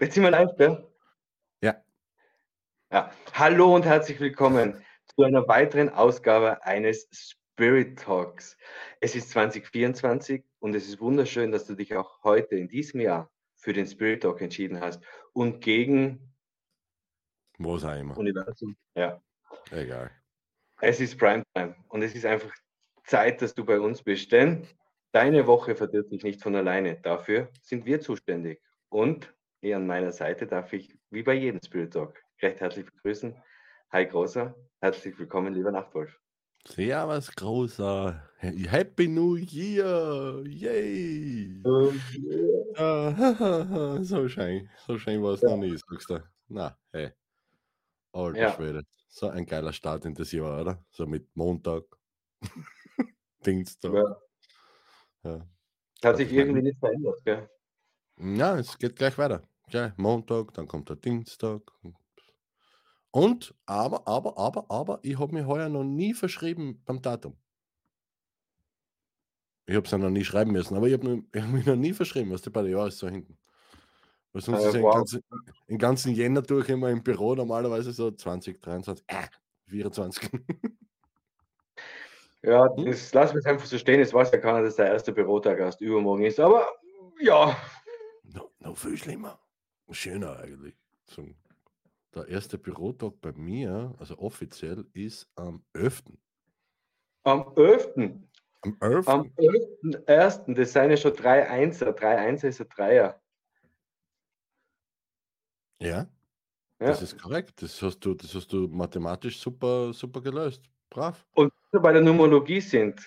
Jetzt sind wir live, gell? Ja. Ja. Hallo und herzlich willkommen zu einer weiteren Ausgabe eines Spirit Talks. Es ist 2024 und es ist wunderschön, dass du dich auch heute in diesem Jahr für den Spirit Talk entschieden hast und gegen Was auch immer. Universum. Ja. Egal. Es ist Primetime und es ist einfach Zeit, dass du bei uns bist, denn deine Woche verdirbt sich nicht von alleine. Dafür sind wir zuständig. Und hier an meiner Seite darf ich, wie bei jedem Spirit Talk, recht herzlich begrüßen. Hi Großer, herzlich willkommen, lieber Nachtwolf. Servus, großer. Happy New Year! Yay! Ah, so schön. So schön war es noch nie, sagst du. Na, hey. Alter Ja. Schwede. So ein geiler Start in das Jahr, oder? So mit Montag, Dienstag. Ja. Ja. Hat sich irgendwie nicht verändert, gell? Ja, es geht gleich weiter. Gleich Montag, dann kommt der Dienstag. Und, aber, aber, aber, aber, ich habe mich heuer noch nie verschrieben beim Datum. Ich habe es ja noch nie schreiben müssen, aber ich habe hab mich noch nie verschrieben, was der bei der Jahr ist so hinten. Weil sonst Äh, ist ja wow. den, ganzen, ganzen Jänner durch immer im Büro normalerweise so 20, 23, äh, 24. Ja, Hm? das lassen wir jetzt einfach so stehen. Es weiß ja keiner, dass der erste Bürotag erst übermorgen ist. Aber ja, no, no, viel schlimmer. Schöner eigentlich. So, der erste Bürotag bei mir, also offiziell, ist am 11. am 11. Am 11. Am 11.1. Das seien ja schon drei Einser. Drei Einser ist ein Dreier. Ja, Ja. das ist korrekt. Das hast du, das hast du mathematisch super, super gelöst. Brav. Und wenn wir bei der Numerologie sind,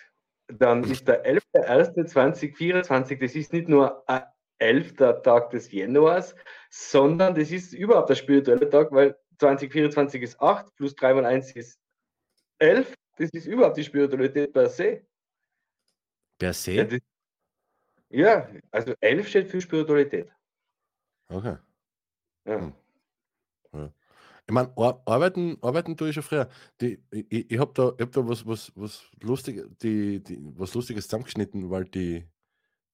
dann ist der 11.01.2024, das ist nicht nur ein 11. Tag des Januars, sondern das ist überhaupt der spirituelle Tag, weil 2024 ist 8 plus 3 mal 1 ist 11. Das ist überhaupt die Spiritualität per se. Per Ja, se? das, ja also 11 steht für Spiritualität. Okay. Ja. Hm. Ich meine, ar arbeiten, arbeiten tue ich schon früher. Die, ich ich, ich habe da, ich hab da was, was, was, Lustig, die, die, was Lustiges zusammengeschnitten, weil die,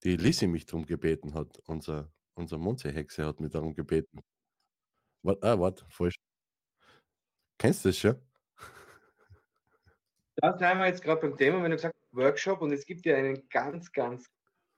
die Lisi mich darum gebeten hat. Unser, unser Monse-Hexe hat mich darum gebeten. Warte, ah, warte, falsch. Kennst du das schon? Da sind wir jetzt gerade beim Thema, wenn du gesagt hast, Workshop und es gibt ja einen ganz, ganz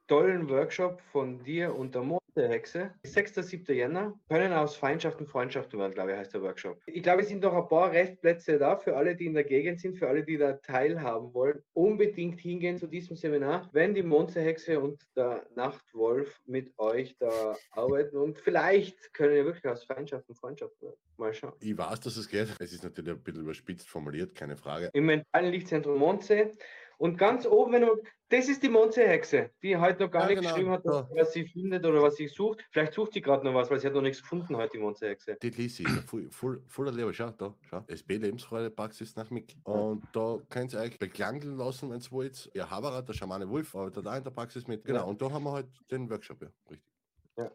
tollen Workshop von dir und der Mondehexe. 6. 7. Jänner. Können aus Feindschaften Freundschaften werden, glaube ich, heißt der Workshop. Ich glaube, es sind noch ein paar Restplätze da für alle, die in der Gegend sind, für alle, die da teilhaben wollen. Unbedingt hingehen zu diesem Seminar, wenn die Mondehexe und der Nachtwolf mit euch da arbeiten und vielleicht können ja wirklich aus Feindschaften Freundschaften werden. Mal schauen. Ich weiß, dass es geht. Es ist natürlich ein bisschen überspitzt formuliert, keine Frage. im mentalen Lichtzentrum Mondsee. Und ganz oben, wenn du, das ist die Mondsee-Hexe, die heute noch gar Ja, nicht genau, geschrieben hat, da. was sie findet oder was sie sucht. Vielleicht sucht sie gerade noch was, weil sie hat noch nichts gefunden heute, die Mondsee-Hexe. Die Lisi, voll, voll, voller Leber. Schau, da, schau. SB Lebensfreude Praxis nach Mick. Und da könnt ihr euch beklangeln lassen, wenn ihr wollt. Ihr Haberer, der Schamane Wolf, arbeitet da in der Praxis mit. Genau, Ja. und da haben wir halt den Workshop, ja, richtig. Ja.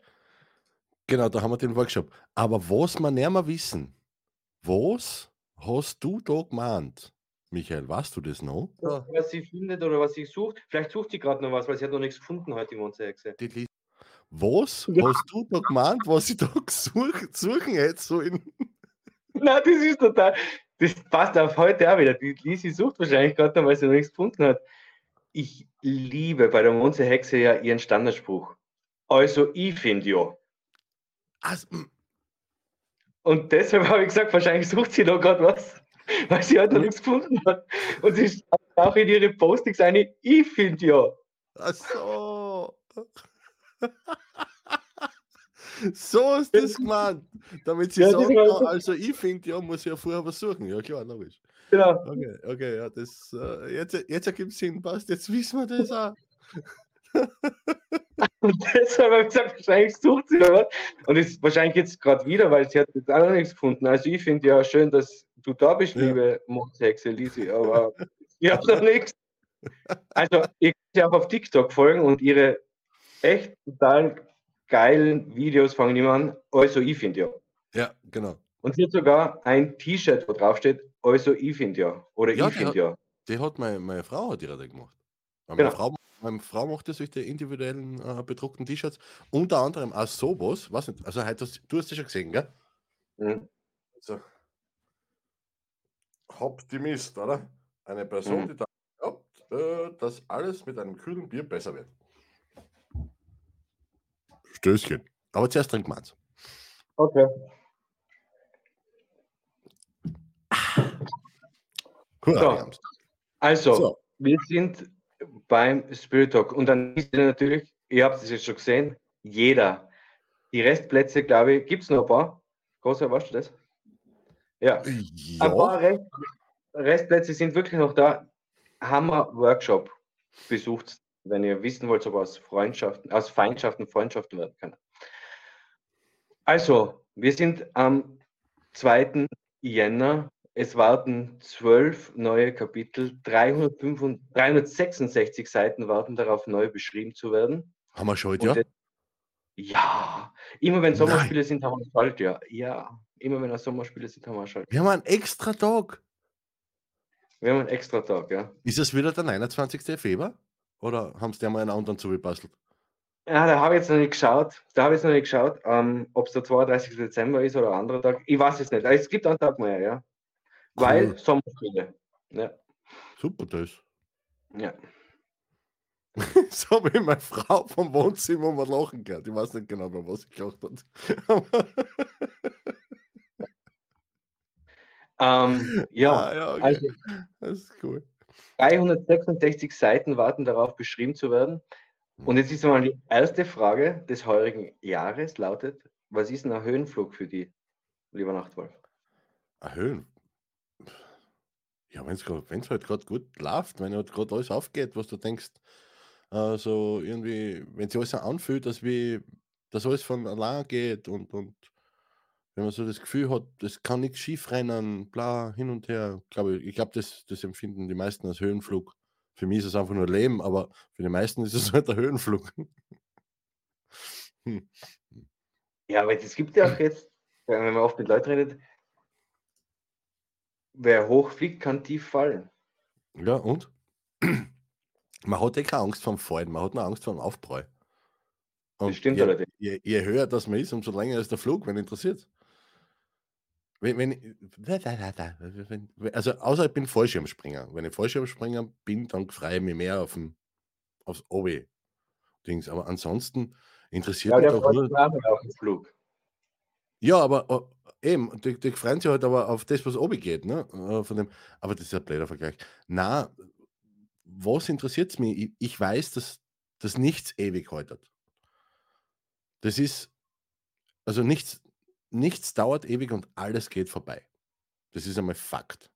Genau, da haben wir den Workshop. Aber was wir näher mal wissen, was hast du da gemeint? Michael, weißt du das noch? Ja. Was sie findet oder was sie sucht. Vielleicht sucht sie gerade noch was, weil sie hat noch nichts gefunden heute, die Lisi. Was Ja. hast du da gemeint, was ich da gesucht, suchen hätte? So in, Na, das ist total, das passt auf heute auch wieder. Die Lisi sucht wahrscheinlich gerade noch, weil sie noch nichts gefunden hat. Ich liebe bei der Mondsee-Hexe ja ihren Standardspruch. Also, ich finde ja. also, Und deshalb habe ich gesagt, wahrscheinlich sucht sie noch gerade was, weil sie halt noch nichts gefunden hat. Und sie schreibt auch in ihre Postings eine, ich finde ja. Ach so. so ist das gemeint. Damit sie Ja, sagen, ja, also ich finde, ja, muss ich ja vorher was suchen. Ja, klar, logisch. Genau. Okay, okay, ja, das, äh, jetzt, jetzt ergibt es Sinn, passt, jetzt wissen wir das auch. Und deshalb habe ich gesagt, wahrscheinlich sucht sie was. Und ist wahrscheinlich jetzt gerade wieder, weil sie hat jetzt auch noch nichts gefunden. Also ich finde ja schön, dass du da bist, Ja. liebe Mondshexe Lisi, aber ich habe noch nichts. Also ihr könnt sie auch auf TikTok folgen und ihre echt total geilen Videos fangen immer an. Also ich finde ja. Ja, genau. Und sie hat sogar ein T-Shirt, wo drauf steht, also ich finde ja. Oder Ja, ich finde ja. Die hat meine, meine Frau hat die Rede gemacht. Weil Genau. Meine Frau meine Frau macht ja solche individuellen äh, bedruckten T-Shirts, unter anderem auch sowas, was nicht, also hast, du hast das schon gesehen, gell? Mhm. So. Optimist, oder? Eine Person, Mhm. die daran glaubt, äh, dass alles mit einem kühlen Bier besser wird. Stößchen. Aber zuerst trinkt man eins. Okay. Cool, So. Also, So. wir sind beim Spirit Talk und dann ist natürlich, ihr habt es jetzt schon gesehen, jeder. Die Restplätze, glaube ich, gibt es noch ein paar. Großer, weißt du das? Ja. Ein Ja, paar Rest, Restplätze sind wirklich noch da. Hammer Workshop besucht, wenn ihr wissen wollt, ob aus Freundschaften, aus Feindschaften Freundschaften werden können. Also, wir sind am 2. Jänner. Es warten zwölf neue Kapitel, 365, 366 Seiten warten darauf, neu beschrieben zu werden. haben wir schon heute, ja? Ja, immer wenn Nein. Sommerspiele sind, haben wir Schaltjahr. Ja, immer wenn Sommerspiele sind, haben wir Schaltjahr. Wir haben einen extra Tag. Wir haben einen extra Tag, ja. Ist es wieder der 29. Februar? Oder haben sie dir mal einen anderen zugebastelt? Ja, da habe ich jetzt noch nicht geschaut. Da habe ich jetzt noch nicht geschaut, ähm, ob es der 32. Dezember ist oder ein anderer Tag. Ich weiß es nicht. Es gibt einen Tag mehr, ja. Weil Cool. Sommerspiele. Ja, Super, das. ja. So wie meine Frau vom Wohnzimmer mal lachen gehört. Ich weiß nicht genau, bei was ich gelacht hat. Ähm, ja, Ah, ja, okay. also Das ist cool. 366 Seiten warten darauf, beschrieben zu werden. Und jetzt ist mal die erste Frage des heurigen Jahres lautet, was ist ein Höhenflug für die, lieber Nachtwolf? Erhöhen. Ja, wenn es halt gerade gut läuft, wenn halt gerade alles aufgeht, was du denkst, äh, so irgendwie, wenn sich alles so anfühlt, dass, wie, dass alles von allein geht und, und wenn man so das Gefühl hat, es kann nichts schief rennen, bla, hin und her, glaube ich, ich glaube, das, das empfinden die meisten als Höhenflug. Für mich ist es einfach nur Leben, aber für die meisten ist es halt der Höhenflug. Hm. Ja, aber es gibt ja auch jetzt, wenn man oft mit Leuten redet, wer hochfliegt, kann tief fallen. Ja, und? Man hat ja keine Angst vorm Fallen, man hat nur Angst vorm Aufprall. Und stimmt je, allerdings. je, je höher das man ist, umso länger ist der Flug, wenn interessiert. Wenn, wenn, wenn, also außer ich bin Fallschirmspringer. Wenn ich Fallschirmspringer bin, dann freue ich mich mehr auf den, aufs Obi. Dings. Aber ansonsten interessiert Ja, mich der doch nur. auf den Flug. Ja, aber äh, eben, die, die freuen sich halt aber auf das, was oben geht, ne? Äh, Von dem, aber das ist ein blöder Vergleich. Na, was interessiert es mich? Ich, ich weiß, dass, dass nichts ewig haltet. Das ist, also nichts, nichts dauert ewig und alles geht vorbei. Das ist einmal Fakt.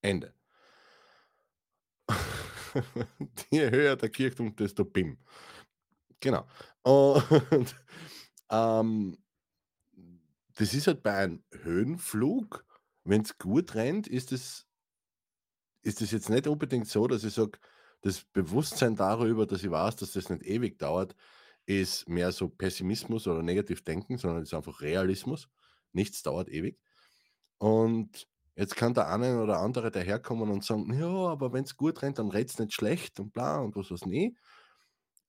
Ende. Je höher der Kirchturm, desto bim. Genau. Und ähm, das ist halt bei einem Höhenflug, wenn es gut rennt, ist es ist jetzt nicht unbedingt so, dass ich sage, das Bewusstsein darüber, dass ich weiß, dass das nicht ewig dauert, ist mehr so Pessimismus oder negativ denken, sondern ist einfach Realismus. Nichts dauert ewig. Und jetzt kann der eine oder andere daherkommen und sagen, ja, aber wenn es gut rennt, dann rennt es nicht schlecht und bla und was nie.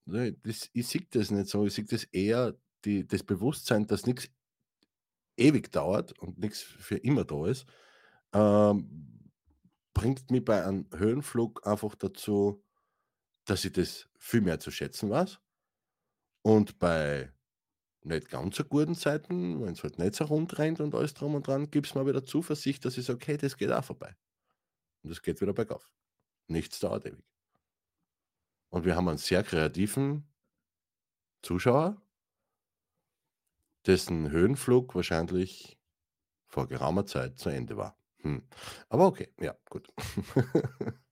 Ne, Das, ich sehe das nicht so. Ich sehe das eher die, das Bewusstsein, dass nichts ewig dauert und nichts für immer da ist, ähm, bringt mich bei einem Höhenflug einfach dazu, dass ich das viel mehr zu schätzen weiß. Und bei nicht ganz so guten Zeiten, wenn es halt nicht so rund rennt und alles drum und dran, gibt es mir wieder Zuversicht, dass ich sage, okay, das geht auch vorbei. Und es geht wieder bergauf. Nichts dauert ewig. Und wir haben einen sehr kreativen Zuschauer, dessen Höhenflug wahrscheinlich vor geraumer Zeit zu Ende war. Hm. Aber okay, ja, gut.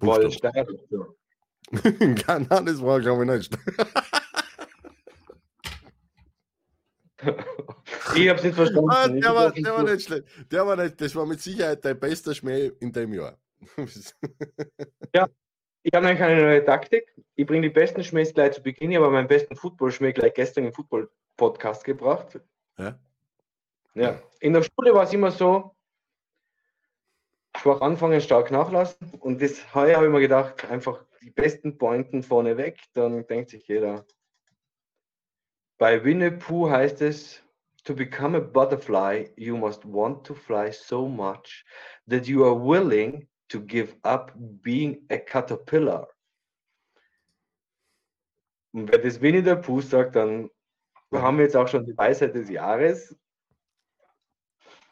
Voll. So. Nein, nein, das war, glaube ich, nicht. Ich habe es nicht verstanden. Ah, der, war, der war nicht schlecht. Der war nicht, das war mit Sicherheit dein bester Schmäh in dem Jahr. Ich habe eine neue Taktik. Ich bringe die besten Schmähs gleich zu Beginn. Ich habe meinen besten Football-Schmäh gleich gestern im Football-Podcast gebracht. Ja? Ja. In der Schule war es immer so, schwach anfangen, stark nachlassen. Und das heuer habe ich mir gedacht, einfach die besten Pointen vorne weg, dann denkt sich jeder. Bei Winnie Pooh heißt es, to become a butterfly, you must want to fly so much that you are willing to give up being a caterpillar. Und wenn das Winnie der Pooh sagt, dann haben wir jetzt auch schon die Weisheit des Jahres.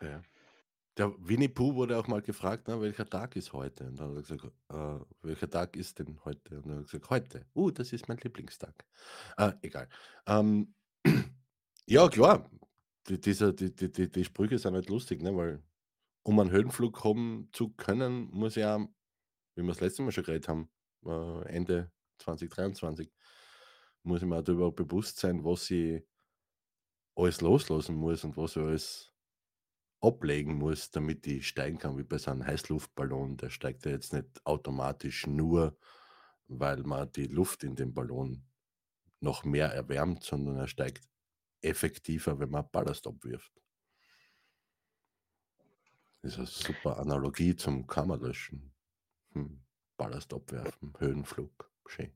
Ja. Der Winnie Pooh wurde auch mal gefragt, na, welcher Tag ist heute? Und dann hat er gesagt, äh, welcher Tag ist denn heute? Und dann hat er gesagt, heute. Uh, das ist mein Lieblingstag. Äh, egal. Ähm, ja, klar. Die, dieser, die, die, die, Sprüche sind halt lustig, ne? weil um einen Höhenflug haben zu können, muss ja, wie wir das letzte Mal schon geredet haben, äh, Ende 2023, muss ich mir darüber bewusst sein, was ich alles loslassen muss und was ich alles ablegen muss, damit ich steigen kann, wie bei so einem Heißluftballon. Der steigt ja jetzt nicht automatisch nur, weil man die Luft in dem Ballon noch mehr erwärmt, sondern er steigt effektiver, wenn man Ballast abwirft. Das ist eine super Analogie zum Kammerlöschen. Hm. Ballast abwerfen, Höhenflug, schön.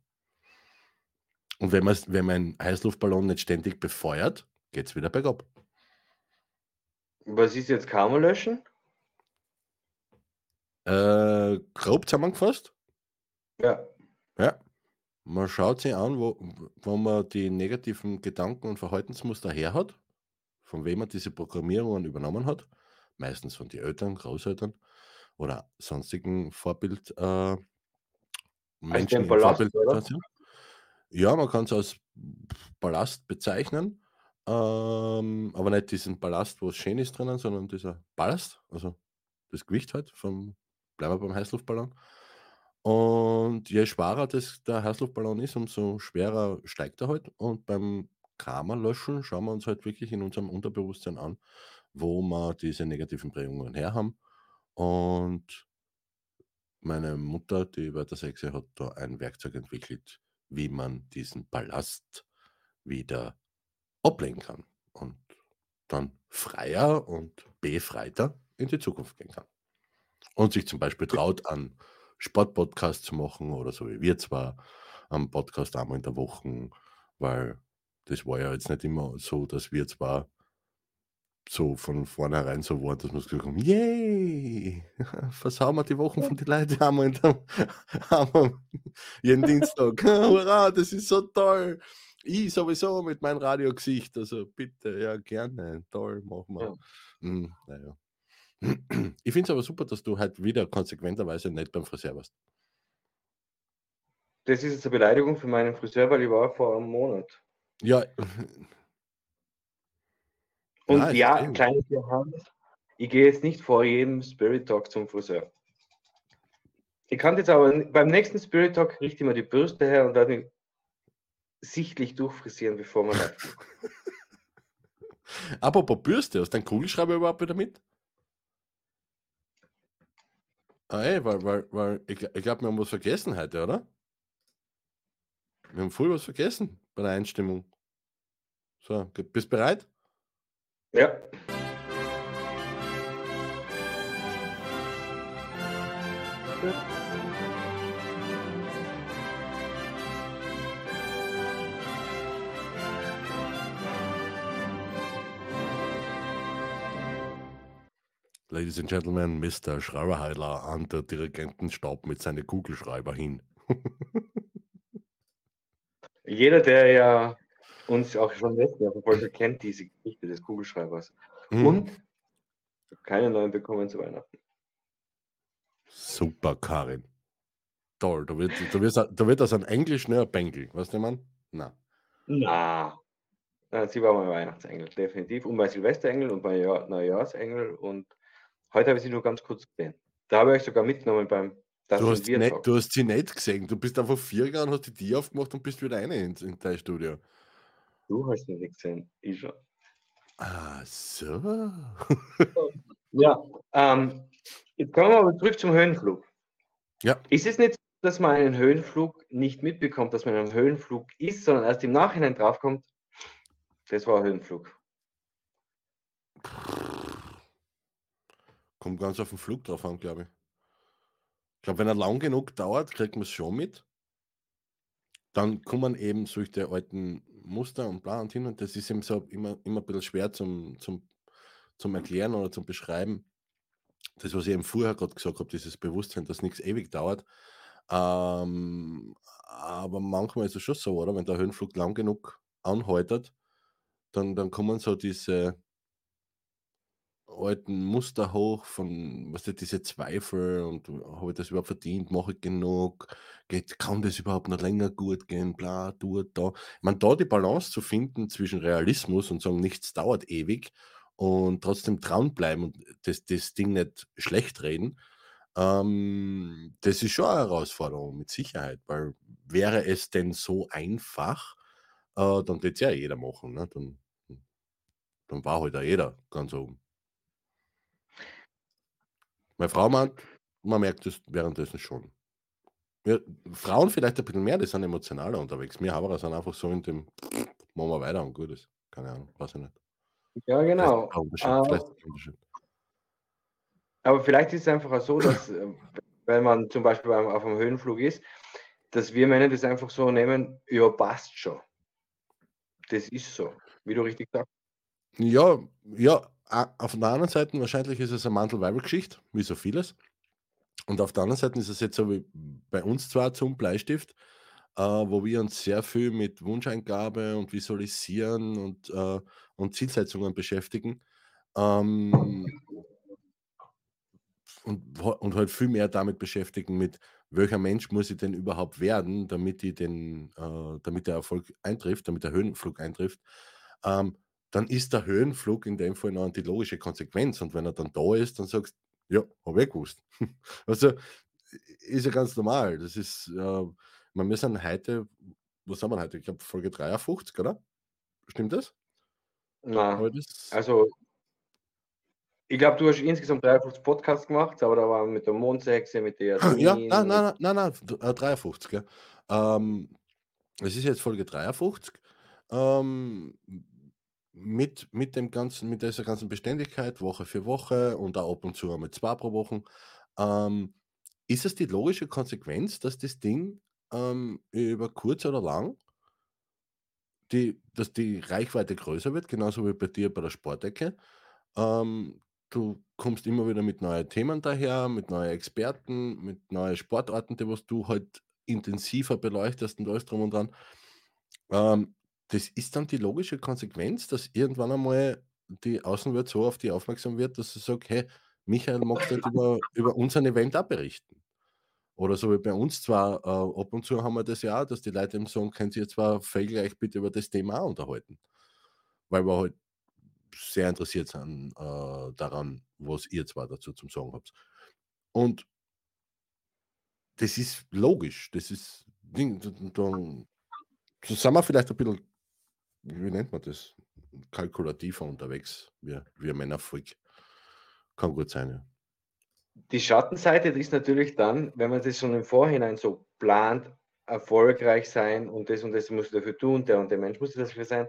Und wenn wenn man einen Heißluftballon nicht ständig befeuert, geht es wieder bergab. Was ist jetzt Kammer löschen? Äh, grob zusammengefasst? Ja. Ja. Man schaut sich an, wo, wo man die negativen Gedanken und Verhaltensmuster her hat, von wem man diese Programmierungen übernommen hat. Meistens von den Eltern, Großeltern oder sonstigen Vorbild äh, Menschen Ballast, Vorbildsituation. Ja, man kann es als Ballast bezeichnen, ähm, aber nicht diesen Ballast, wo es schön ist drinnen, sondern dieser Ballast, also das Gewicht halt vom, bleiben wir beim Heißluftballon. Und je schwerer das, der Heißluftballon ist, umso schwerer steigt er halt. Und beim Karma-Löschen schauen wir uns halt wirklich in unserem Unterbewusstsein an, wo wir diese negativen Prägungen her haben. Und meine Mutter, die Sexe hat da ein Werkzeug entwickelt, wie man diesen Ballast wieder ablegen kann und dann freier und befreiter in die Zukunft gehen kann. Und sich zum Beispiel traut, an Sportpodcast zu machen oder so wie wir zwar am Podcast einmal in der Woche, weil das war ja jetzt nicht immer so, dass wir zwar so von vornherein so waren, dass wir gesagt haben, yay, versauen wir die Wochen von den Leuten einmal, in der, einmal jeden Dienstag. Hurra, das ist so toll. Ich sowieso mit meinem Radiogesicht, also bitte, ja, gerne, toll, machen wir. Ja. Hm, naja. Ich finde es aber super, dass du halt wieder konsequenterweise nicht beim Friseur warst. Das ist jetzt eine Beleidigung für meinen Friseur, weil ich war vor einem Monat. Ja, Und Nein, ja, verstehe. kleine Hand, ich gehe jetzt nicht vor jedem Spirit Talk zum Friseur. Ich kann jetzt aber beim nächsten Spirit Talk richte ich mir die Bürste her und werde mich sichtlich durchfrisieren, bevor man geht. apropos Bürste, hast du deinen Kugelschreiber überhaupt wieder mit? Ah, ey, weil, weil, weil ich, ich glaube, wir haben was vergessen heute, oder? Wir haben voll was vergessen bei der Einstimmung. So, bist bereit? Ja. Ladies and Gentlemen, Mr. Schreiberheidler an der Dirigentenstaub mit seinen Kugelschreiber hin. Jeder, der ja uns auch schon letztes Jahr verfolgt kennt diese Geschichte des Kugelschreibers. Hm, Und keine neuen bekommen zu Weihnachten. Super, Karin. Toll, da wird, da wird, da wird das ein Englisch ein Bengel. Weißt du, man? Na. Na. Sie war mein Weihnachtsengel, definitiv. Und mein Silvesterengel und mein Jahr Neujahrsengel. Und heute habe ich sie nur ganz kurz gesehen. Da habe ich euch sogar mitgenommen beim Das Du hast, nicht, du hast sie nicht gesehen. Du bist einfach vier gegangen, hast die Tür aufgemacht und bist wieder rein ins in dein Studio. Du hast sie nicht gesehen. Ich schon. Ah, so. Ja, ähm, jetzt kommen wir aber zurück zum Höhenflug. Ja. Ist es nicht so, dass man einen Höhenflug nicht mitbekommt, dass man in einem Höhenflug ist, sondern erst im Nachhinein draufkommt, das war ein Höhenflug. Kommt ganz auf den Flug drauf an, glaube ich. glaube, wenn er lang genug dauert, kriegt man es schon mit. Dann kommen eben solche alten Muster und bla und hin und das ist eben so immer, immer ein bisschen schwer zum, zum, zum Erklären oder zum Beschreiben. Das, was ich eben vorher gerade gesagt habe, dieses Bewusstsein, dass nichts ewig dauert. Ähm, aber manchmal ist es schon so, oder? Wenn der Höhenflug lang genug anhaltet, dann, dann kommen so diese alten Muster hoch von, was du, diese Zweifel und habe ich das überhaupt verdient, mache ich genug, geht, kann das überhaupt noch länger gut gehen, bla, du, da. Ich meine, da die Balance zu finden zwischen Realismus und sagen, nichts dauert ewig und trotzdem dranbleiben und das, das Ding nicht schlecht reden, ähm, das ist schon eine Herausforderung, mit Sicherheit, weil wäre es denn so einfach, äh, dann wird es ja jeder machen, ne? dann, dann war halt auch jeder ganz oben. Meine Frau meint, man merkt es währenddessen schon. Ja, Frauen vielleicht ein bisschen mehr, die sind emotionaler unterwegs. Wir Haberer sind einfach so in dem, machen wir weiter und gut ist. Keine Ahnung, weiß ich nicht. Ja, genau. Vielleicht uh, aber vielleicht ist es einfach auch so, dass, äh, wenn man zum Beispiel auf einem Höhenflug ist, dass wir Männer das einfach so nehmen, ja, passt schon. Das ist so, wie du richtig sagst. Ja, ja, auf der anderen Seite wahrscheinlich ist es eine Mantel-Weiber-Geschichte, wie so vieles. Und auf der anderen Seite ist es jetzt so wie bei uns zwar zum Bleistift, äh, wo wir uns sehr viel mit Wunscheingabe und Visualisieren und, äh, und Zielsetzungen beschäftigen. Ähm, und, und halt viel mehr damit beschäftigen, mit welcher Mensch muss ich denn überhaupt werden, damit, ich den, äh, damit der Erfolg eintrifft, damit der Höhenflug eintrifft. Ähm, dann ist der Höhenflug in dem Fall noch die logische Konsequenz. Und wenn er dann da ist, dann sagst du, ja, habe ich gewusst. also ist ja ganz normal. Das ist, äh, man, wir sind heute, was haben wir heute? Ich glaube, Folge 53, oder? Stimmt das? Nein. Das also, ich glaube, du hast insgesamt 53 Podcasts gemacht, aber da war mit der Mondsexe, mit der. Ja, nein, nein, nein, nein, nein 53. Ja. Ähm, es ist jetzt Folge 53. Ähm, mit, mit dem ganzen, mit dieser ganzen Beständigkeit, Woche für Woche und auch ab und zu mit zwei pro Woche, ähm, ist es die logische Konsequenz, dass das Ding ähm, über kurz oder lang, die, dass die Reichweite größer wird, genauso wie bei dir bei der Sportecke. Ähm, du kommst immer wieder mit neuen Themen daher, mit neuen Experten, mit neuen Sportarten, die was du halt intensiver beleuchtest und alles drum und dran. Ähm, das ist dann die logische Konsequenz, dass irgendwann einmal die Außenwelt so auf die aufmerksam wird, dass sie sagt: „Hey, Michael, magst du nicht über über unseren Event auch berichten?“ Oder so wie bei uns zwar, äh, ab und zu haben wir das ja auch, dass die Leute eben sagen: „Können Sie jetzt zwar gleich bitte über das Thema auch unterhalten?“ Weil wir halt sehr interessiert sind, äh, daran, was ihr zwar dazu zum Sagen habt. Und das ist logisch, das ist Ding, dann sind wir vielleicht ein bisschen wie nennt man das? Kalkulativer unterwegs, wie ein Männervolk. Kann gut sein, ja. Die Schattenseite ist natürlich dann, wenn man das schon im Vorhinein so plant, erfolgreich sein und das und das muss dafür tun, der und der Mensch muss dafür sein,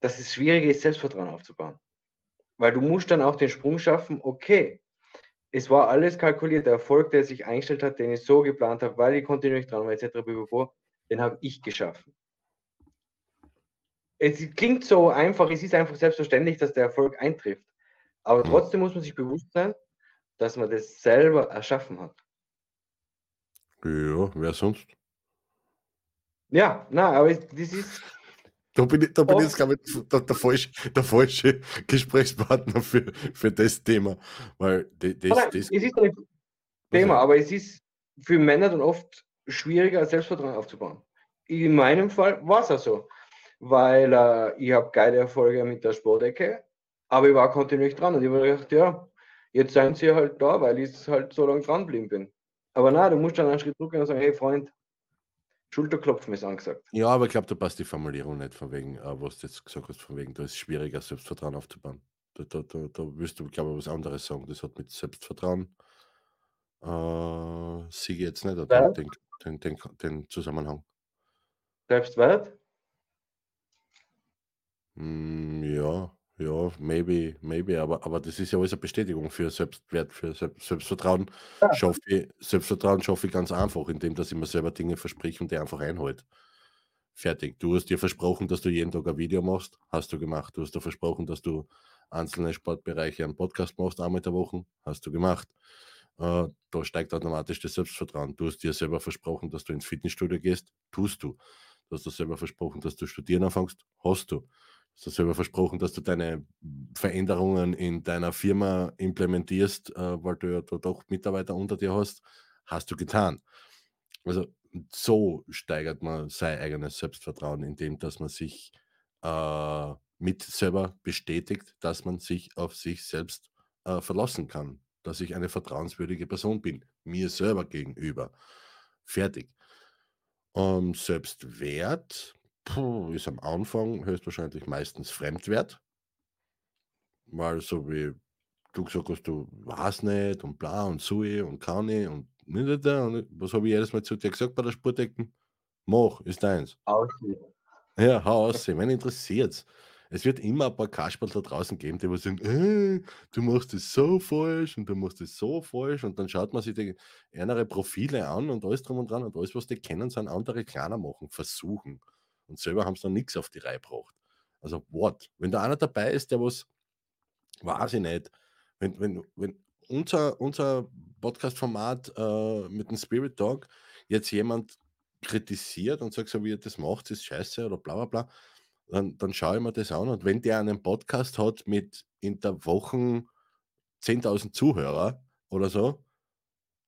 dass es schwierig ist, Selbstvertrauen aufzubauen. Weil du musst dann auch den Sprung schaffen, okay, es war alles kalkuliert, der Erfolg, der sich eingestellt hat, den ich so geplant habe, weil ich kontinuierlich dran war, etc., den habe ich geschaffen es klingt so einfach, es ist einfach selbstverständlich, dass der Erfolg eintrifft. Aber mhm. trotzdem muss man sich bewusst sein, dass man das selber erschaffen hat. Ja, wer sonst? Ja, na, aber das ist. Da bin ich, da bin ich jetzt, glaube ich, der, der, falsche, der falsche Gesprächspartner für, für das Thema. Weil das, das, das es ist ein Thema, aber es ist für Männer dann oft schwieriger, Selbstvertrauen aufzubauen. In meinem Fall war es auch so weil äh, ich habe geile Erfolge mit der Sportecke, aber ich war kontinuierlich dran und ich habe gedacht, ja, jetzt seien sie halt da, weil ich halt so lange dran geblieben bin. Aber nein, du musst dann einen Schritt zurückgehen und sagen, hey Freund, Schulterklopfen ist angesagt. Ja, aber ich glaube, da passt die Formulierung nicht von wegen, äh, was du jetzt gesagt hast, von wegen, da ist es schwieriger, Selbstvertrauen aufzubauen. Da, da, da, da wirst du, glaube ich, was anderes sagen. Das hat mit Selbstvertrauen, äh, siege jetzt nicht den, den, den, den Zusammenhang. Selbstwert? Hm, ja, Ja, maybe, maybe, aber, aber das ist ja alles eine Bestätigung für Selbstwert, für Selbstvertrauen. Ja. Schaffe ich, Selbstvertrauen schaffe ich ganz einfach, indem dass ich mir selber Dinge verspreche und die einfach einhalte. Fertig. Du hast dir versprochen, dass du jeden Tag ein Video machst, hast du gemacht. Du hast dir versprochen, dass du einzelne Sportbereiche einen Podcast machst, einmal der Woche, hast du gemacht. Äh, da steigt automatisch das Selbstvertrauen. Du hast dir selber versprochen, dass du ins Fitnessstudio gehst, tust du. Du hast dir selber versprochen, dass du studieren anfängst, hast du. Du hast dir selber versprochen, dass du deine Veränderungen in deiner Firma implementierst, äh, weil du ja da doch Mitarbeiter unter dir hast, hast du getan. Also so steigert man sein eigenes Selbstvertrauen, indem dass man sich äh, mit selber bestätigt, dass man sich auf sich selbst äh, verlassen kann, dass ich eine vertrauenswürdige Person bin, mir selber gegenüber. Fertig. Ähm, Selbstwert puh, ist am Anfang höchstwahrscheinlich meistens Fremdwert, weil so wie du gesagt hast, du weißt nicht und bla und so und kann nicht und nicht, und was habe ich jedes Mal zu dir gesagt bei der Sportdecken? Mach, ist deins. Aussehen. Ja, hau aus, wen interessiert's? Es wird immer ein paar Kasperl da draußen geben, die sagen, äh, du machst es so falsch und du machst es so falsch und dann schaut man sich die andere Profile an und alles drum und dran und alles, was die kennen, sind andere kleiner machen, versuchen. Und selber haben sie dann nichts auf die Reihe gebracht. Also, what? Wenn da einer dabei ist, der was, weiß ich nicht, wenn, wenn, wenn unser, unser Podcast-Format äh, mit dem Spirit Dog jetzt jemand kritisiert und sagt, so wie er das macht, ist scheiße oder bla bla bla, dann, dann schaue ich mir das an. Und wenn der einen Podcast hat mit in der Woche 10.000 Zuhörer oder so,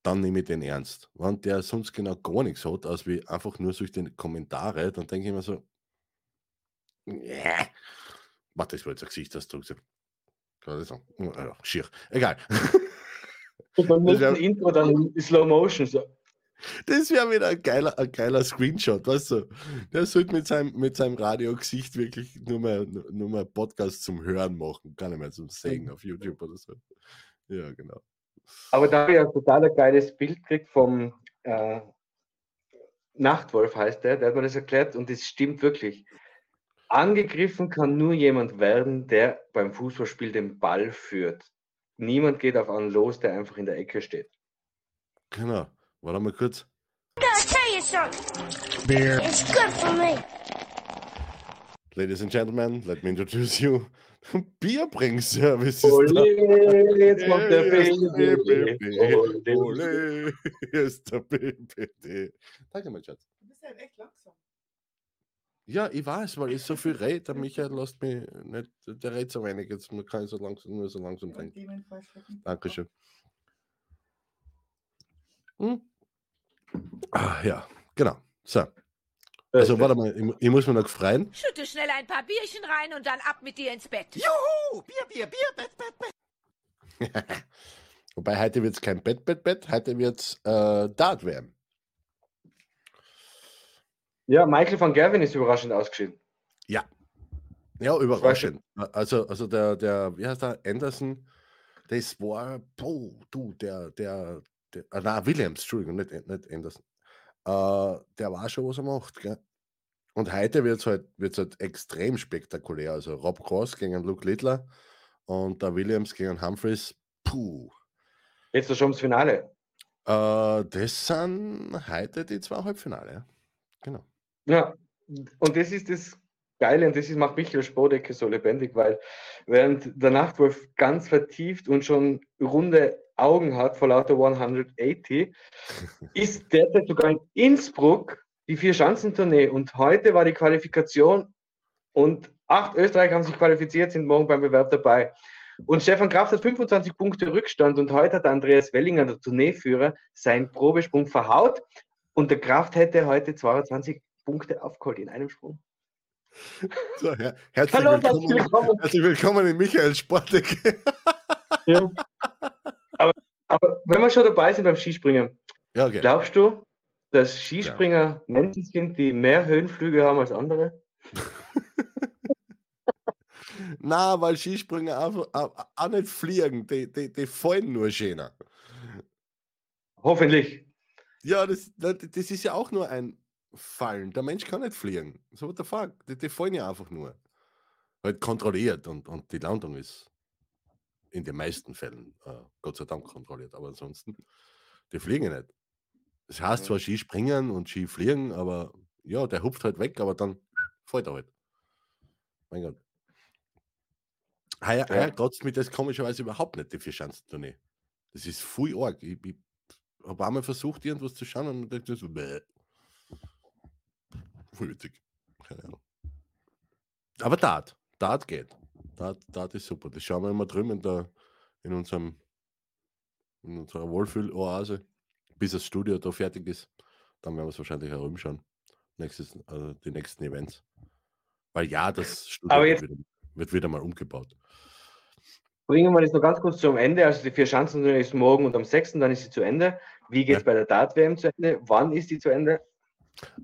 dann nehme ich den ernst. Wenn der sonst genau gar nichts hat, als wie einfach nur durch die Kommentare, dann denke ich mir so, yeah. Warte, das war jetzt ein Gesichtsausdruck. Kann ich sagen? Ja, schier. Egal. Und Das wär- nächsten Intro dann in Slow Motion. So. Das wäre wieder ein geiler, ein geiler Screenshot, weißt du? Der sollte mit seinem, mit seinem Radiogesicht wirklich nur mal, nur mal Podcast zum Hören machen, gar nicht mehr zum Sehen auf YouTube oder so. Ja, genau. Aber da habe ich ein total geiles Bild gekriegt vom äh, Nachtwolf, heißt der, der hat mir das erklärt und das stimmt wirklich. Angegriffen kann nur jemand werden, der beim Fußballspiel den Ball führt. Niemand geht auf einen los, der einfach in der Ecke steht. Genau. Warte mal kurz. Gotta tell you something. Beer. It's good for me. Ladies and Gentlemen, let me introduce you. Bierbring-Service ist da. Ole, jetzt macht der. BBB. Ole. Ole, hier ist der BBD. Danke, mein Schatz. Du bist halt echt langsam. Ja, ich weiß, weil ich so viel rede. Der Michael lässt mich nicht, der redet so wenig. Jetzt kann ich so langsam, nur so langsam denken. dementsprechend. Dankeschön. Hm? Ah, ja, genau. So, also warte mal, ich, ich muss mir noch freuen. Schütte schnell ein paar Bierchen rein und dann ab mit dir ins Bett. Juhu! Bier, Bier, Bier, Bett, Bett, Bett. Wobei heute wird es kein Bett, Bett, Bett, heute wird es äh, Dart werden. Ja, Michael van Gerwen ist überraschend ausgeschieden. Ja. Ja, überraschend. Also, also der, der, wie heißt der, Anderson, das war, boah, du, der, der, der ah, na, Williams, Entschuldigung, nicht, nicht Anderson. Äh, der war schon, was er macht, gell? Und heute wird es halt, wird's halt extrem spektakulär. Also Rob Cross gegen Luke Littler und der Williams gegen Humphreys, puh. Jetzt schon ums Finale. Äh, das sind heute die zwei Halbfinale. Genau. Ja, und das ist das Geile und das ist, macht Michael Spodecke so lebendig, weil während der Nachtwolf ganz vertieft und schon runde Augen hat vor lauter 180, ist derzeit sogar in Innsbruck die Vier-Schanzentournee und heute war die Qualifikation und acht Österreicher haben sich qualifiziert, sind morgen beim Bewerb dabei. Und Stefan Kraft hat 25 Punkte Rückstand und heute hat Andreas Wellinger, der Tourneeführer, seinen Probesprung verhaut und der Kraft hätte heute 22 Punkte aufgeholt in einem Sprung. So, her herzlich, Hallo, willkommen, herzlich willkommen. in Michaels Sportecke. Ja. Aber, aber wenn wir schon dabei sind beim Skispringen, Ja, okay. glaubst du, dass Skispringer Menschen sind, die mehr Höhenflüge haben als andere? Na, weil Skispringer einfach auch, auch nicht fliegen, die, die, die fallen nur schöner. Hoffentlich. Ja, das, das das ist ja auch nur ein Fallen. Der Mensch kann nicht fliegen. So, what the fuck? Die, die fallen ja einfach nur. halt kontrolliert und, und die Landung ist in den meisten Fällen, äh, Gott sei Dank, kontrolliert. Aber ansonsten, die fliegen nicht. Das heißt zwar Skispringen und Skifliegen, aber ja, der hupft halt weg, aber dann fällt er halt. Mein Gott. Heuer, Ja. heuer trotz mir das komischerweise überhaupt nicht, die Vierschanzentournee. Das ist voll arg. Ich, ich habe einmal versucht, irgendwas zu schauen und dachte so, bäh. Voll witzig. Keine Ahnung. Aber Dart, Dart geht. Dart ist super. Das schauen wir immer drüben in, der, in unserem in unserer Wohlfühl-Oase, bis das Studio da fertig ist. Dann werden wir es wahrscheinlich auch rumschauen. Nächstes, also die nächsten Events. Weil ja, das Studio wird, wieder, wird wieder mal umgebaut. Bringen wir das noch ganz kurz zum Ende. Also die vier Chancen ist morgen und am 6. dann ist sie zu Ende. Wie geht es Ja. bei der Dart-WM zu Ende? Wann ist die zu Ende?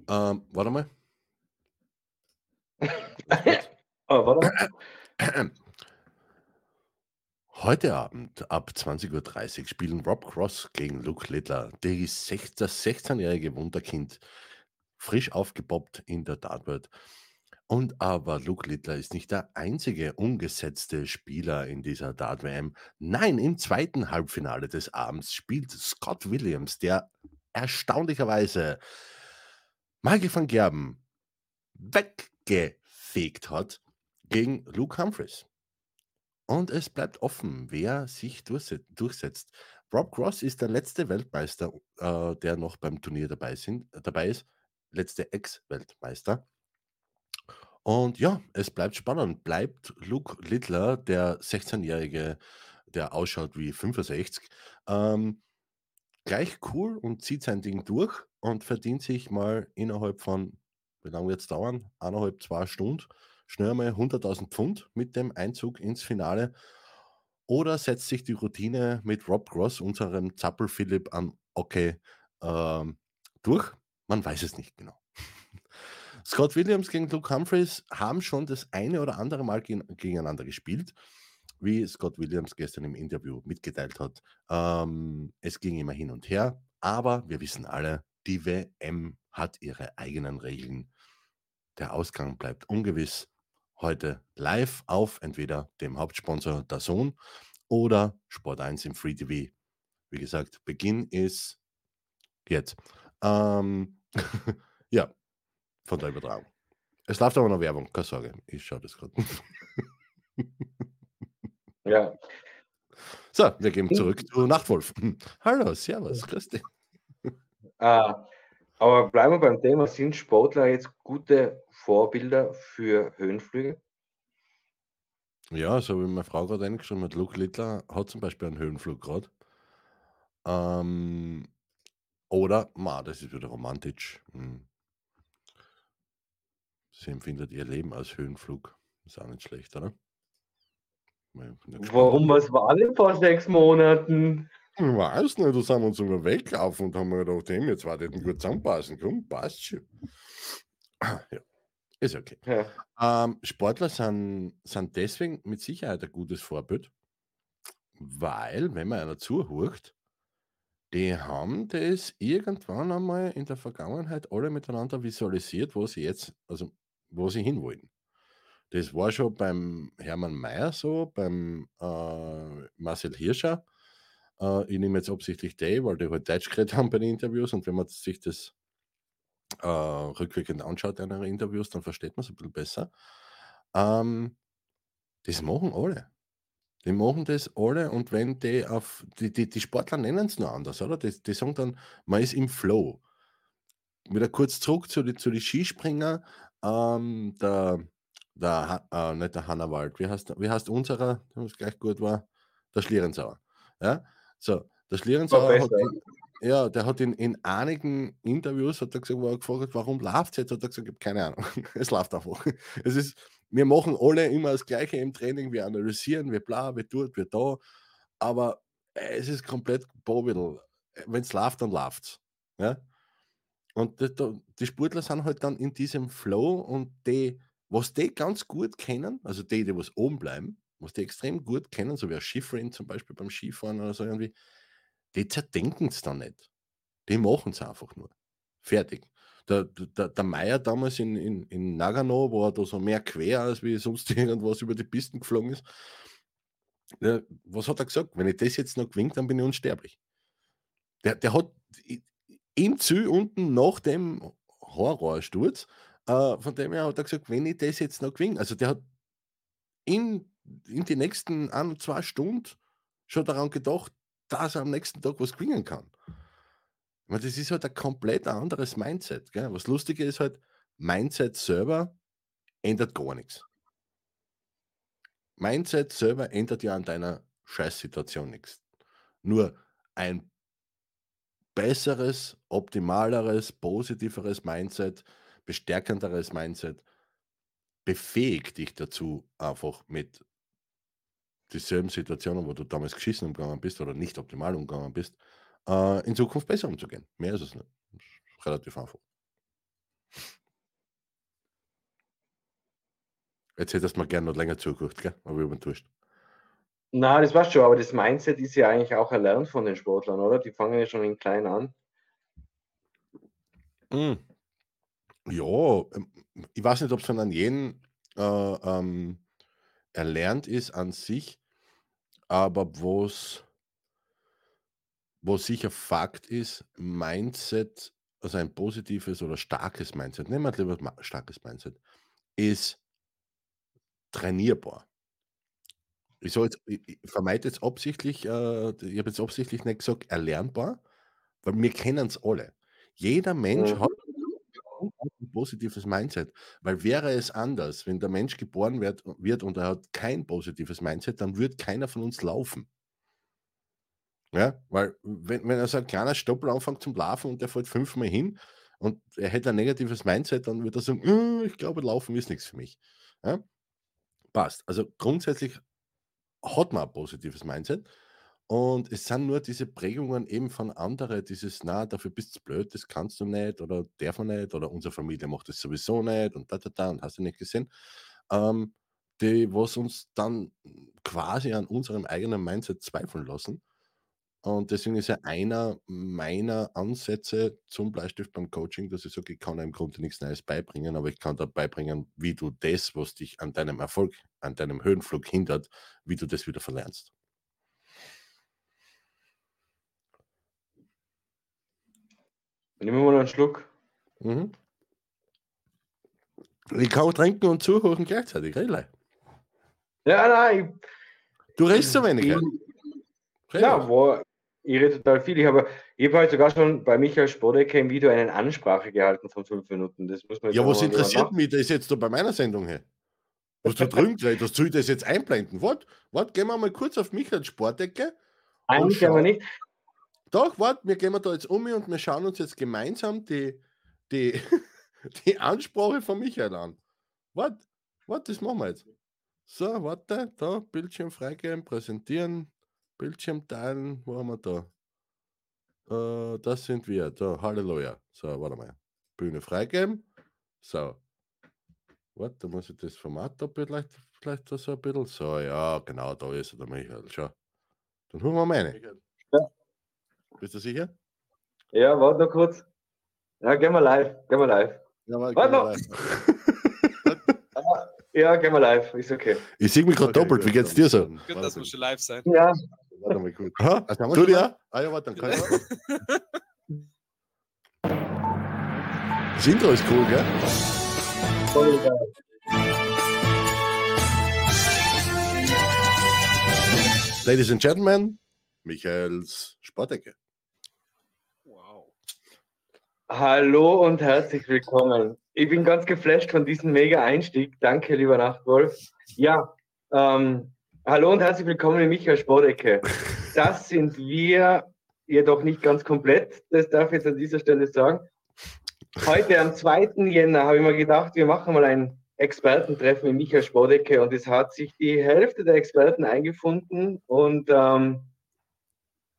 Ähm, warte mal. Oh, warte mal. Heute Abend ab 20.30 Uhr spielen Rob Cross gegen Luke Littler. Das 16-jährige Wunderkind, frisch aufgepoppt in der Dartworld. Und aber Luke Littler ist nicht der einzige ungesetzte Spieler in dieser Dart-WM. Nein, im zweiten Halbfinale des Abends spielt Scott Williams, der erstaunlicherweise Michael van Gerben weggefegt hat gegen Luke Humphreys. Und es bleibt offen, wer sich durchse- durchsetzt. Rob Cross ist der letzte Weltmeister, äh, der noch beim Turnier dabei, sind, dabei ist. Letzte Ex-Weltmeister. Und ja, es bleibt spannend. Bleibt Luke Littler, der 16-Jährige, der ausschaut wie 65, ähm, gleich cool und zieht sein Ding durch und verdient sich mal innerhalb von, wie lange wird es dauern? Eineinhalb, zwei Stunden, schnell mal 100.000 Pfund mit dem Einzug ins Finale. Oder setzt sich die Routine mit Rob Cross, unserem Zappel Philipp, an Okay ähm, durch? Man weiß es nicht genau. Scott Williams gegen Luke Humphreys haben schon das eine oder andere Mal gegen, gegeneinander gespielt, wie Scott Williams gestern im Interview mitgeteilt hat. Ähm, es ging immer hin und her, aber wir wissen alle, die WM hat ihre eigenen Regeln. Der Ausgang bleibt ungewiss. Heute live auf entweder dem Hauptsponsor der Sohn oder Sport 1 im Free TV. Wie gesagt, Beginn ist jetzt. Ähm, ja, von der Übertragung. Es läuft aber noch Werbung, keine Sorge. Ich schaue das gerade. Ja. So, wir gehen zurück zu Nachtwolf. Hallo, Servus, grüß dich. Äh, aber bleiben wir beim Thema, sind Sportler jetzt gute Vorbilder für Höhenflüge? Ja, so wie meine Frau gerade eingeschrieben hat, Luke Littler hat zum Beispiel einen Höhenflug gerade. Ähm, oder, ma, das ist wieder romantisch. Hm. Sie empfindet ihr Leben als Höhenflug. Ist auch nicht schlecht, oder? Warum, was war denn vor sechs Monaten? Ich weiß nicht, da sind wir uns immer weggelaufen und haben mir gedacht, hey, jetzt war das gut zusammenpassen. Komm, passt schon. Ja, ist okay. Ja. Ähm, Sportler sind, sind deswegen mit Sicherheit ein gutes Vorbild, weil, wenn man einer zuhört, die haben das irgendwann einmal in der Vergangenheit alle miteinander visualisiert, wo sie jetzt, also wo sie hinwollen. Das war schon beim Hermann Mayer so, beim äh, Marcel Hirscher. Äh, ich nehme jetzt absichtlich die, weil die halt Deutsch geredet haben bei den Interviews und wenn man sich das äh, rückwirkend anschaut, eine Interviews, dann versteht man es ein bisschen besser. Ähm, das machen alle. Die machen das alle und wenn die auf, die, die, die Sportler nennen es nur anders, oder? Die, die sagen dann, man ist im Flow. Wieder kurz zurück zu den zu die Skispringer. Ähm, der, der, äh, nicht der Hannawald, wie heißt, wie heißt unserer, der gleich gut war? Der Schlierenzauer. Ja? So, der Schlierenzauer hat, ja, der hat in, in einigen Interviews hat er gesagt, wo er gefragt hat, warum läuft es jetzt, hat er gesagt, ich habe keine Ahnung. es läuft einfach. Es ist, wir machen alle immer das Gleiche im Training, wir analysieren, wir bla, wir tut, wir da, aber es ist komplett Bovidel. Wenn es läuft, dann läuft es. Ja? Und die, da- die Sportler sind halt dann in diesem Flow und die, was die ganz gut kennen, also die, die was oben bleiben, was die extrem gut kennen, so wie ein Skifreund zum Beispiel beim Skifahren oder so irgendwie, die zerdenken es dann nicht. Die machen es einfach nur. Fertig. Der, der, der Meier damals in, in, in Nagano war da so mehr quer, als wie sonst irgendwas über die Pisten geflogen ist. Ja, was hat er gesagt? Wenn ich das jetzt noch gewinne, dann bin ich unsterblich. Der, der hat im Ziel unten nach dem Horrorsturz, äh, von dem her hat er gesagt, wenn ich das jetzt noch gewinne, also der hat in, in die nächsten ein, zwei Stunden schon daran gedacht, dass er am nächsten Tag was gewinnen kann. Weil das ist halt ein komplett anderes Mindset. Gell? Was lustige ist halt, Mindset selber ändert gar nichts. Mindset selber ändert ja an deiner Scheißsituation nichts. Nur ein besseres, optimaleres, positiveres Mindset, bestärkenderes Mindset befähigt dich dazu, einfach mit dieselben Situationen, wo du damals geschissen umgegangen bist oder nicht optimal umgegangen bist, äh, in Zukunft besser umzugehen. Mehr ist es nicht. Ist relativ einfach. Jetzt hättest du mal gerne noch länger zugeguckt, gell? aber ich bin enttäuscht. Na, das war's schon, aber das Mindset ist ja eigentlich auch erlernt von den Sportlern, oder? Die fangen ja schon in klein an. Mm. Ja, ähm, ich weiß nicht, ob es von an jeden äh, ähm, erlernt ist an sich, aber was wo sicher Fakt ist, Mindset, also ein positives oder starkes Mindset, nehmen wir lieber starkes Mindset, ist trainierbar. Ich, soll jetzt, ich, vermeide jetzt absichtlich, äh, ich habe jetzt absichtlich nicht gesagt erlernbar, weil wir kennen es alle. Jeder Mensch Mhm. hat positives Mindset, weil wäre es anders, wenn der Mensch geboren wird, wird und er hat kein positives Mindset, dann wird keiner von uns laufen. Ja, weil wenn, wenn er so ein kleiner Stoppel anfängt zum Laufen und der fällt fünfmal hin und er hätte ein negatives Mindset, dann wird er sagen, "Äh, ich glaube, Laufen ist nichts für mich. Ja? Passt. Also grundsätzlich hat man ein positives Mindset und es sind nur diese Prägungen eben von anderen, dieses, na, dafür bist du blöd, das kannst du nicht oder darf man nicht oder unsere Familie macht das sowieso nicht und da, da, da und hast du nicht gesehen, ähm, die, was uns dann quasi an unserem eigenen Mindset zweifeln lassen. Und deswegen ist ja einer meiner Ansätze zum Bleistift beim Coaching, dass ich sage, ich kann im Grunde nichts Neues beibringen, aber ich kann da beibringen, wie du das, was dich an deinem Erfolg, an deinem Höhenflug hindert, wie du das wieder verlernst. Nehmen wir mal einen Schluck. Mhm. Ich kann auch trinken und zuhören gleichzeitig, Relay. Ja, nein, Du redest so wenig. ich, ja, wo, ich rede total viel. Ich habe, ich habe heute sogar schon bei Michael Spodecke im Video eine Ansprache gehalten von fünf Minuten. Das muss man Ja, was interessiert mich das jetzt da bei meiner Sendung her? Was du drüben redest, soll ich das jetzt einblenden? Warte, warte, gehen wir mal kurz auf Michael Sportecke. Eigentlich aber nicht. Doch, warte, wir gehen wir da jetzt um und wir schauen uns jetzt gemeinsam die, die, die Ansprache von Michael an. Warte, warte, das machen wir jetzt. So, warte, da, Bildschirm freigeben, präsentieren, Bildschirm teilen, wo haben wir da? Äh, das sind wir, da, Halleluja. So, warte mal. Bühne freigeben. So. Warte, da muss ich das Format da vielleicht, vielleicht da so ein bisschen. So, ja, genau, da ist er, der Michael. Schau. Dann holen wir mal rein. Ja. Bist du sicher? Ja, warte noch kurz. Ja, gehen wir live. Gehen wir live. Ja, mal, Warte gehen wir noch. live. Ja, gehen wir live. Ist okay. Ich sehe mich gerade Okay, doppelt. gut, Wie geht's dir so? Gut, dass wir schon live sein. Ja, Warte mal gut. Aha, Also haben wir du dir? mal- Ah ja, warte, dann kann ich. Das Intro ist cool, gell? voll geil. Ladies and Gentlemen, Michaels Sportecke. Hallo und herzlich willkommen. Ich bin ganz geflasht von diesem mega Einstieg. Danke, lieber Nachtwolf. Ja, ähm, hallo und herzlich willkommen in Michael Sportecke. Das sind wir jedoch nicht ganz komplett. Das darf ich jetzt an dieser Stelle sagen. Heute am 2. Jänner habe ich mir gedacht, wir machen mal ein Expertentreffen in Michael Sportecke und es hat sich die Hälfte der Experten eingefunden und ähm,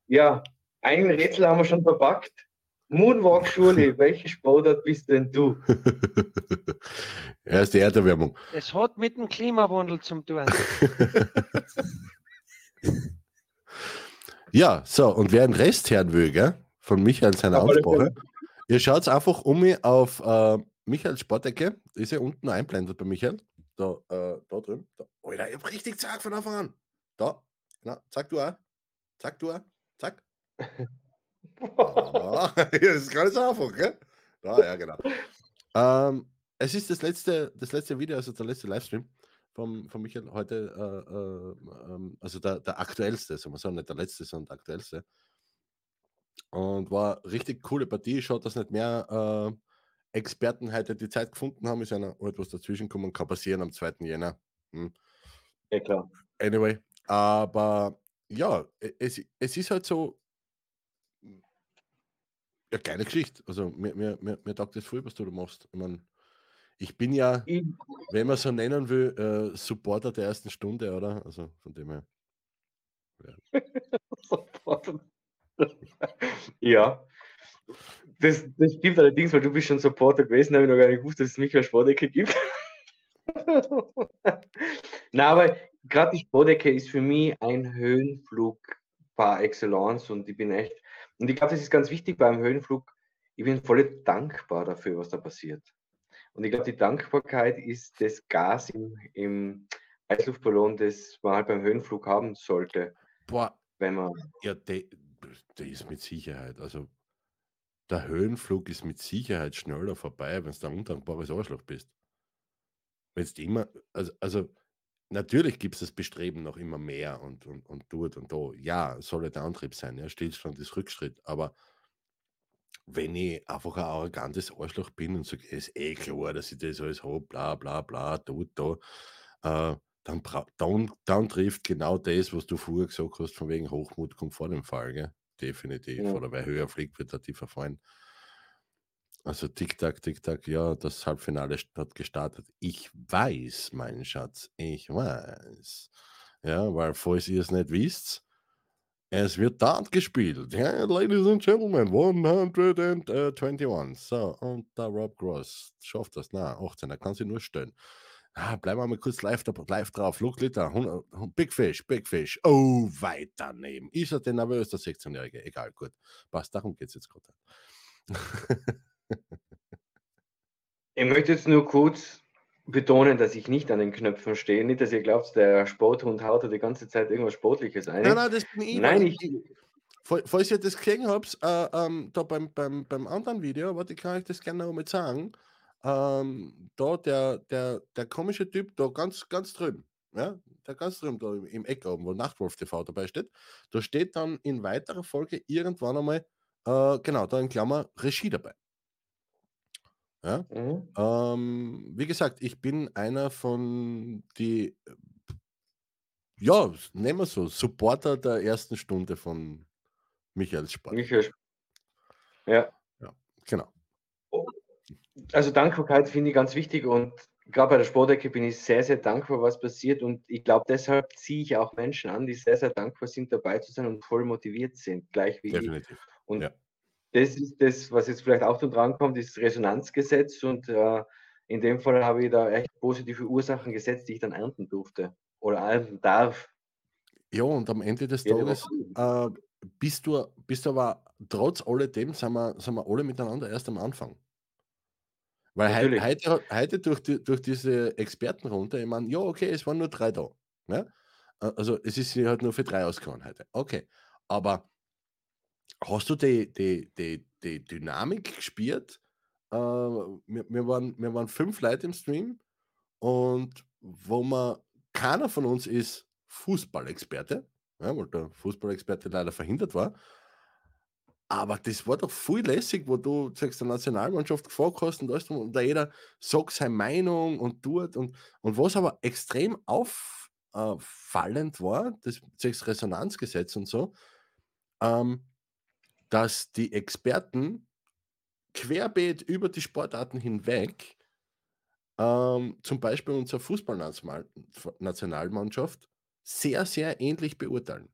ja, ein Rätsel haben wir schon verpackt. Moonwalk Schule, welche Sportart bist denn du? Erste Erderwärmung. Es hat mit dem Klimawandel zum tun. Ja, so, und wer den Rest hören will, gell, von Michael seiner Ansprache, Ihr schaut einfach um mich auf äh, Michaels Sportecke. Ist ja unten einblendet bei Michael. Da, äh, da drüben. Da. Alter, ich hab richtig zack von Anfang an. Da. Genau. Zack du auch. Zack du auch. Zack. Ah, das ist gar nicht so einfach, gell? Da, ja, genau. Ähm, es ist das letzte, das letzte Video, also der letzte Livestream von, von Michael heute, äh, äh, ähm, also der, der aktuellste, sagen wir so, nicht der letzte, sondern der aktuellste. Und war richtig coole Partie. Schaut, dass nicht mehr äh, Experten heute die Zeit gefunden haben. Ist einer etwas dazwischen gekommen, kann passieren am 2. Jänner. Hm. Ja, klar. Anyway, aber ja, e- es, es ist halt so, ja, geile Geschichte. Also mir, mir, mir, mir taugt das voll, was du da machst. Ich, mein, ich bin ja, wenn man so nennen will, äh, Supporter der ersten Stunde, oder? Also von dem her. ja. Das, das stimmt allerdings, weil du bist schon Supporter gewesen, habe ich noch gar nicht gewusst, dass es mich als Sportecke gibt. Na, aber gerade die Sportecke ist für mich ein Höhenflug par excellence und ich bin echt, und ich glaube, das ist ganz wichtig beim Höhenflug, ich bin voll dankbar dafür, was da passiert. Und ich glaube, die Dankbarkeit ist das Gas im, im Heißluftballon, das man halt beim Höhenflug haben sollte, Boah, wenn man ja, der, der ist mit Sicherheit. Also der Höhenflug ist mit Sicherheit schneller vorbei, wenn du ein undankbares Arschloch bist. Wenn du immer, also, also natürlich gibt es das Bestreben noch immer mehr und, und, und dort und da. Ja, soll der Antrieb sein, ja, Stillstand ist Rückschritt, aber wenn ich einfach ein arrogantes Arschloch bin und sage, ist eh klar, dass ich das alles habe, bla bla bla, dort, da, äh, dann, dann, dann trifft genau das, was du vorher gesagt hast, von wegen Hochmut kommt vor dem Fall, gell? Definitiv. Ja. Oder wer höher fliegt, wird er tiefer fallen. Also Tick-Tack, Tick-Tack, ja, das Halbfinale hat gestartet. Ich weiß, mein Schatz, ich weiß. Ja, weil falls ihr es nicht wisst, es wird Dart gespielt. Ja, ladies and Gentlemen, 121. So, und der Rob Gross schafft das. Na, 18, er kann sich nur stellen. Ah, bleiben wir mal kurz live, da- live drauf. Flugglitter, 100 Big Fish, Big Fish. Oh, weit daneben. Ist er denn nervös, der 16-Jährige? Egal, gut. Passt, darum geht es jetzt gerade. Ich möchte jetzt nur kurz betonen, dass ich nicht an den Knöpfen stehe. Nicht, dass ihr glaubt, der Sporthund haut da die ganze Zeit irgendwas Sportliches ein. Nein, nein, das bin ich. Nein, ich, Fall- Falls ihr das gesehen habt, äh, ähm, da beim, beim, beim anderen Video, warte, kann ich das gerne noch mal sagen. Ähm, da der, der, der komische Typ, da ganz, ganz drüben, ja, der ganz drüben, da im, im Eck oben, wo Nachtwolf TV dabei steht, da steht dann in weiterer Folge irgendwann einmal, äh, genau, da in Klammer Regie dabei. Ja, Mhm. ähm, wie gesagt, ich bin einer von die, ja, nehmen wir so, Supporter der ersten Stunde von Michaels Sport. Michael, ja, Genau. also Dankbarkeit finde ich ganz wichtig und gerade bei der Sportecke bin ich sehr, sehr dankbar, was passiert und ich glaube, deshalb ziehe ich auch Menschen an, die sehr, sehr dankbar sind, dabei zu sein und voll motiviert sind, gleich wie ich. Definitiv. Und Ja. Das ist das, was jetzt vielleicht auch dran kommt, ist Resonanzgesetz und äh, in dem Fall habe ich da echt positive Ursachen gesetzt, die ich dann ernten durfte oder ernten darf. Ja, und am Ende des Tages äh, bist, du, bist du aber trotz alledem, sind wir, sind wir alle miteinander erst am Anfang. Weil Natürlich. heute, heute durch, die, durch diese Expertenrunde, ich meine, ja, okay, es waren nur drei da. Ne? Äh, Also es ist halt nur für drei ausgehauen heute. Okay. Aber hast du die, die, die, die Dynamik gespürt? Äh, wir, wir, waren, wir waren fünf Leute im Stream und wo man, keiner von uns ist Fußballexperte, ja, weil der Fußballexperte leider verhindert war. Aber das war doch voll lässig, wo du sagst, der Nationalmannschaft gefragt hast und alles und da jeder sagt seine Meinung und tut. Und, und was aber extrem auffallend war, das sechs Resonanzgesetz und so, ähm, dass die Experten querbeet über die Sportarten hinweg, ähm, zum Beispiel unsere Fußballnationalmannschaft, sehr, sehr ähnlich beurteilen.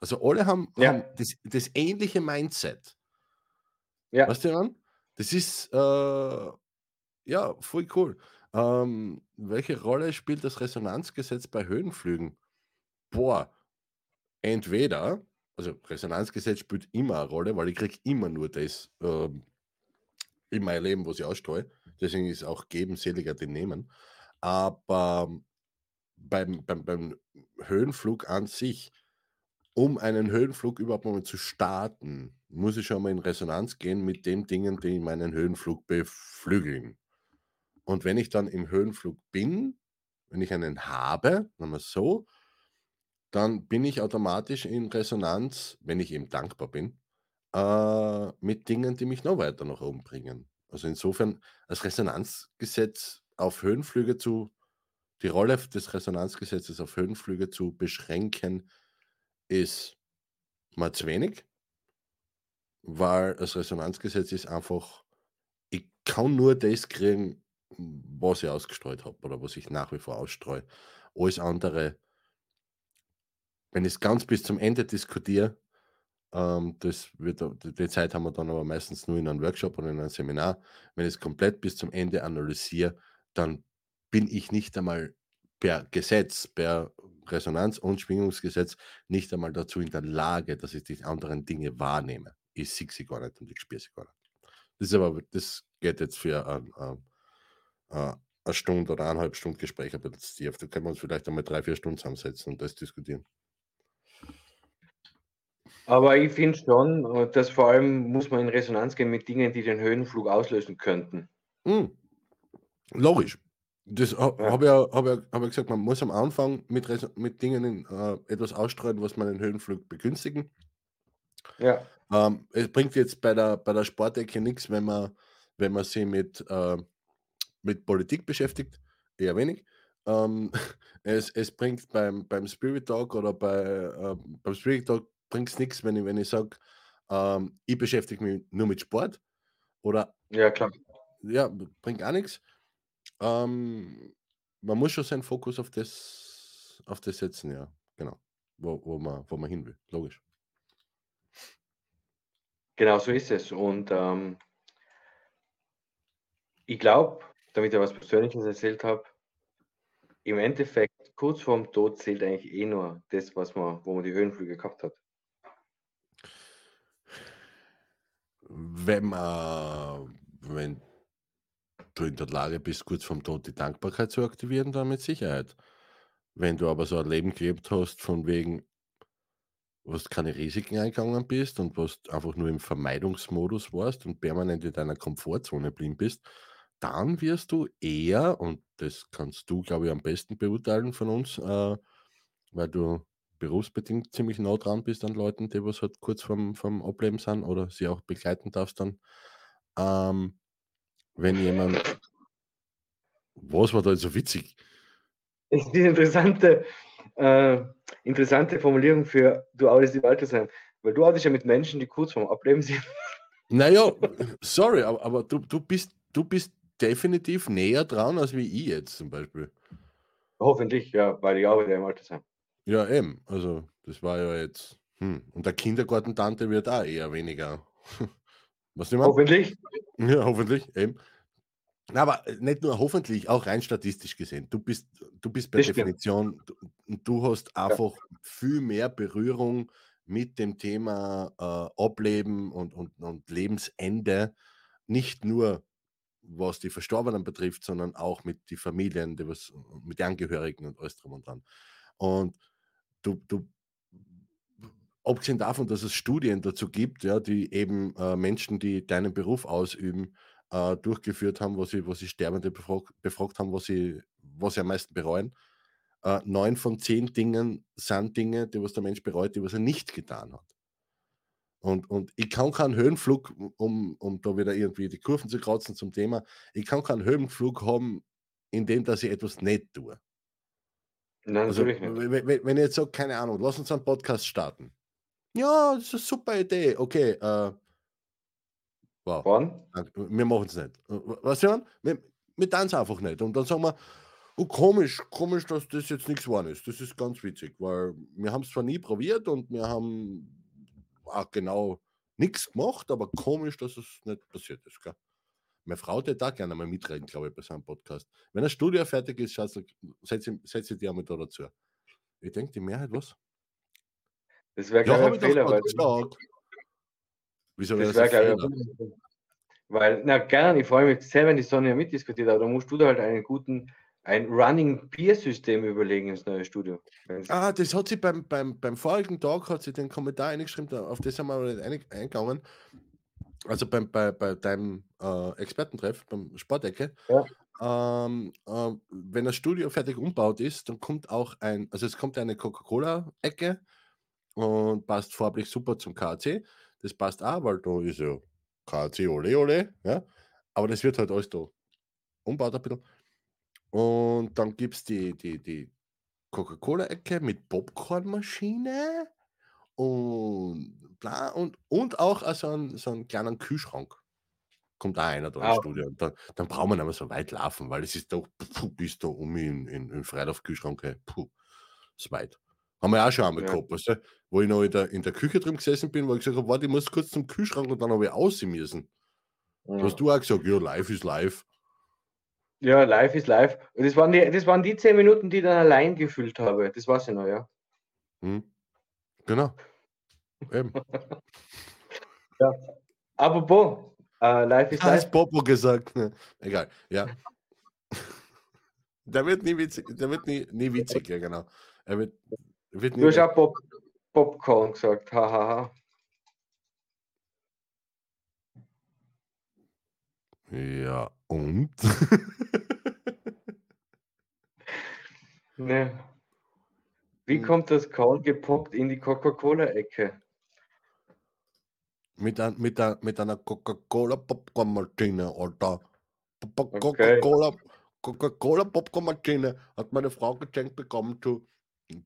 Also alle haben, Ja. haben das, das ähnliche Mindset. Ja. Weißt du, Jan? Das ist äh, ja voll cool. Ähm, welche Rolle spielt das Resonanzgesetz bei Höhenflügen? Boah, entweder, also Resonanzgesetz spielt immer eine Rolle, weil ich kriege immer nur das ähm, in mein Leben, was ich ausstreue. Deswegen ist auch geben seliger den nehmen. Aber beim, beim, beim Höhenflug an sich, um einen Höhenflug überhaupt mal zu starten, muss ich schon mal in Resonanz gehen mit den Dingen, die meinen Höhenflug beflügeln. Und wenn ich dann im Höhenflug bin, wenn ich einen habe, wir so, dann bin ich automatisch in Resonanz, wenn ich eben dankbar bin, äh, mit Dingen, die mich noch weiter nach oben bringen. Also insofern als Resonanzgesetz auf Höhenflüge zu, die Rolle des Resonanzgesetzes auf Höhenflüge zu beschränken, ist mal zu wenig, weil das Resonanzgesetz ist einfach, ich kann nur das kriegen, was ich ausgestreut habe oder was ich nach wie vor ausstreue. Alles andere, wenn ich es ganz bis zum Ende diskutiere, ähm, das wird, die Zeit haben wir dann aber meistens nur in einem Workshop oder in einem Seminar. Wenn ich es komplett bis zum Ende analysiere, dann bin ich nicht einmal per Gesetz, per Resonanz- und Schwingungsgesetz nicht einmal dazu in der Lage, dass ich die anderen Dinge wahrnehme. Ich sehe sie gar nicht und ich spüre sie gar nicht. Das ist aber, das geht jetzt für ein, ein, eine Stunde oder eineinhalb Stunden Gespräch ein bisschen tief. Da können wir uns vielleicht einmal drei, vier Stunden zusammensetzen und das diskutieren. Aber ich finde schon, äh, dass vor allem muss man in Resonanz gehen mit Dingen, die den Höhenflug auslösen könnten. Mm. Logisch. Das ha- Ja. habe ich ja, hab ja, hab ja gesagt, man muss am Anfang mit, Res- mit Dingen äh, etwas ausstreuen, was man den Höhenflug begünstigen. Ja, Ähm, es bringt jetzt bei der, bei der Sportecke nichts, wenn man, wenn man sich mit, äh, mit Politik beschäftigt, eher wenig. Ähm, es, es bringt beim, beim Spirit Talk oder bei, äh, beim Spirit Talk bringt es nichts, wenn ich, wenn ich sage, ähm, ich beschäftige mich nur mit Sport oder ja, klar. ja, bringt auch nichts. Ähm, man muss schon seinen Fokus auf das, auf das setzen, ja, genau, wo, wo, man, wo man hin will, logisch. Genau so ist es. Und ähm, ich glaube, damit ich was Persönliches erzählt habe, im Endeffekt, kurz vorm Tod zählt eigentlich eh nur das, was man, wo man die Höhenflüge gehabt hat. Wenn man, wenn du in der Lage bist, kurz vorm Tod die Dankbarkeit zu aktivieren, dann mit Sicherheit. Wenn du aber so ein Leben gelebt hast, von wegen, was keine Risiken eingegangen bist und was einfach nur im Vermeidungsmodus warst und permanent in deiner Komfortzone blieb bist, dann wirst du eher, und das kannst du, glaube ich, am besten beurteilen von uns, äh, weil du berufsbedingt ziemlich nah dran bist an Leuten, die was halt kurz vorm, vorm Ableben sind oder sie auch begleiten darfst dann. Ähm, wenn jemand, was war da jetzt so witzig? Das ist die interessante, äh, interessante Formulierung für du outest die Leute sein. Weil du outest ja mit Menschen, die kurz vorm Ableben sind. Naja, sorry, aber, aber du, du, bist, du bist definitiv näher dran als wie ich jetzt zum Beispiel. Hoffentlich, ja, weil ich arbeite im Altersheim. Ja, eben. Also, das war ja jetzt. Hm. Und der Kindergartentante wird auch eher weniger. Was meinst? Hoffentlich. Ja, hoffentlich, eben. Aber nicht nur hoffentlich, auch rein statistisch gesehen. Du bist, du bist per. Definition, du, du hast einfach viel mehr Berührung mit dem Thema äh, Ableben und, und, und Lebensende. Nicht nur was die Verstorbenen betrifft, sondern auch mit den Familien, die was, mit den Angehörigen und alles drum und dran. Und du, du, abgesehen davon, dass es Studien dazu gibt, ja, die eben äh, Menschen, die deinen Beruf ausüben, äh, durchgeführt haben, wo sie, wo sie Sterbende befragt, befragt haben, was sie, was sie am meisten bereuen. Äh, neun von zehn Dingen sind Dinge, die was der Mensch bereut, die was er nicht getan hat. Und, und ich kann keinen Höhenflug, um, um da wieder irgendwie die Kurven zu kreuzen zum Thema, ich kann keinen Höhenflug haben, in dem, dass ich etwas nicht tue. Nein, Also, natürlich nicht. wenn, wenn wenn ich jetzt sage, keine Ahnung, lass uns einen Podcast starten. Ja, das ist eine super Idee. Okay, äh, wow. Wann? Wir machen es nicht. Was wir, wir, wir tanzen einfach nicht. Und dann sagen wir, oh, komisch, komisch, dass das jetzt nichts geworden ist. Das ist ganz witzig, weil wir haben es zwar nie probiert und wir haben auch genau nichts gemacht, aber komisch, dass es nicht passiert ist. Gell? Meine Frau hätte da gerne mal mitreden, glaube ich, bei seinem Podcast. Wenn das Studio fertig ist, Schatz, setze setz die einmal da dazu. Ich denke, die Mehrheit, was? Das wäre, Ja, glaube habe ich, ich ein doch Fehler, weil gesagt. Wieso wäre das das wäre, ein Fehler? ich, Weil, na gerne, ich freue mich sehr, wenn die Sonne ja mitdiskutiert, aber da musst du da halt einen guten, ein Running Peer System überlegen ins neue Studio. Ah, das hat sie beim, beim, beim vorigen Tag hat sie den Kommentar eingeschrieben, auf das haben wir aber nicht eingegangen. Also beim, bei, bei deinem äh, Expertentreff, beim Sportecke. Ähm, äh, wenn das Studio fertig umbaut ist, dann kommt auch ein, also es kommt eine Coca-Cola-Ecke und passt farblich super zum KC. Das passt auch, weil da ist ja KC ole ole, ja. Aber das wird halt alles da umbaut ein bisschen. Und dann gibt es die, die, die Coca-Cola-Ecke mit Popcornmaschine und bla und, und auch äh, so einen, so einen kleinen Kühlschrank. Kommt auch einer da Ah. ins Studio. Und dann, dann braucht man mehr so weit laufen, weil es ist doch puh, bis da um in, in, in hey, Puh, ist weit. Haben wir auch schon einmal Ja. gehabt, weißt du? Wo ich noch in der, in der Küche drin gesessen bin, wo ich gesagt habe, warte, ich muss kurz zum Kühlschrank und dann habe ich aussehen müssen. Da hast du auch gesagt, ja, live ist live. Ja, live ist live. Und das waren, die, das waren die zehn Minuten, die ich dann allein gefüllt habe. Das weiß ich noch, ja. Hm? Genau. Eben. Apropos, äh, live ist Hast live. Popo gesagt. Ne? Egal, ja. Der wird nie witzig, der wird nie, nie witzig, ja genau. Er wird, wird nie Du hast auch Pop, Popcorn gesagt. Hahaha. Ja, und? Ne. Wie Hm. kommt das Korn gepoppt in die Coca-Cola-Ecke? mit, ein, mit, ein, mit einer Coca-Cola Popcornmaschine, Alter. Po- Okay. Coca-Cola Coca-Cola Popcornmaschine hat meine Frau geschenkt bekommen zu,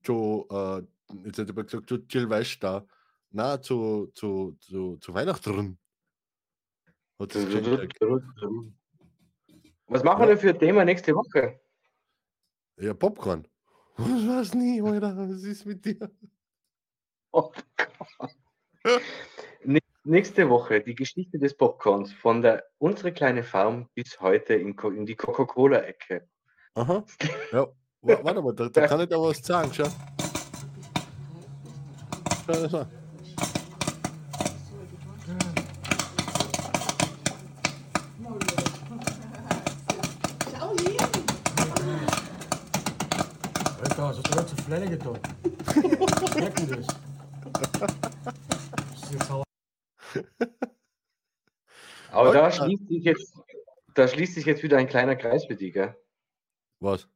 zu äh, jetzt hätte ich gesagt, zu Silvester. Na, zu, zu, zu, zu Weihnachten. Hat. Was machen wir denn für ein Thema nächste Woche? Ja, Popcorn. Ich weiß nie, Alter. Was ist mit dir? Nächste Woche die Geschichte des Popcorns von der unsere kleine Farm bis heute in, in die Coca-Cola-Ecke. Aha. Ja, wa- warte mal, da, da kann ich da was sagen, schau. Schau das mal. Hast du da zu. Das ist jetzt sauer. Aber da schließt sich jetzt, da schließt sich jetzt wieder ein kleiner Kreis für dich, gell? Was?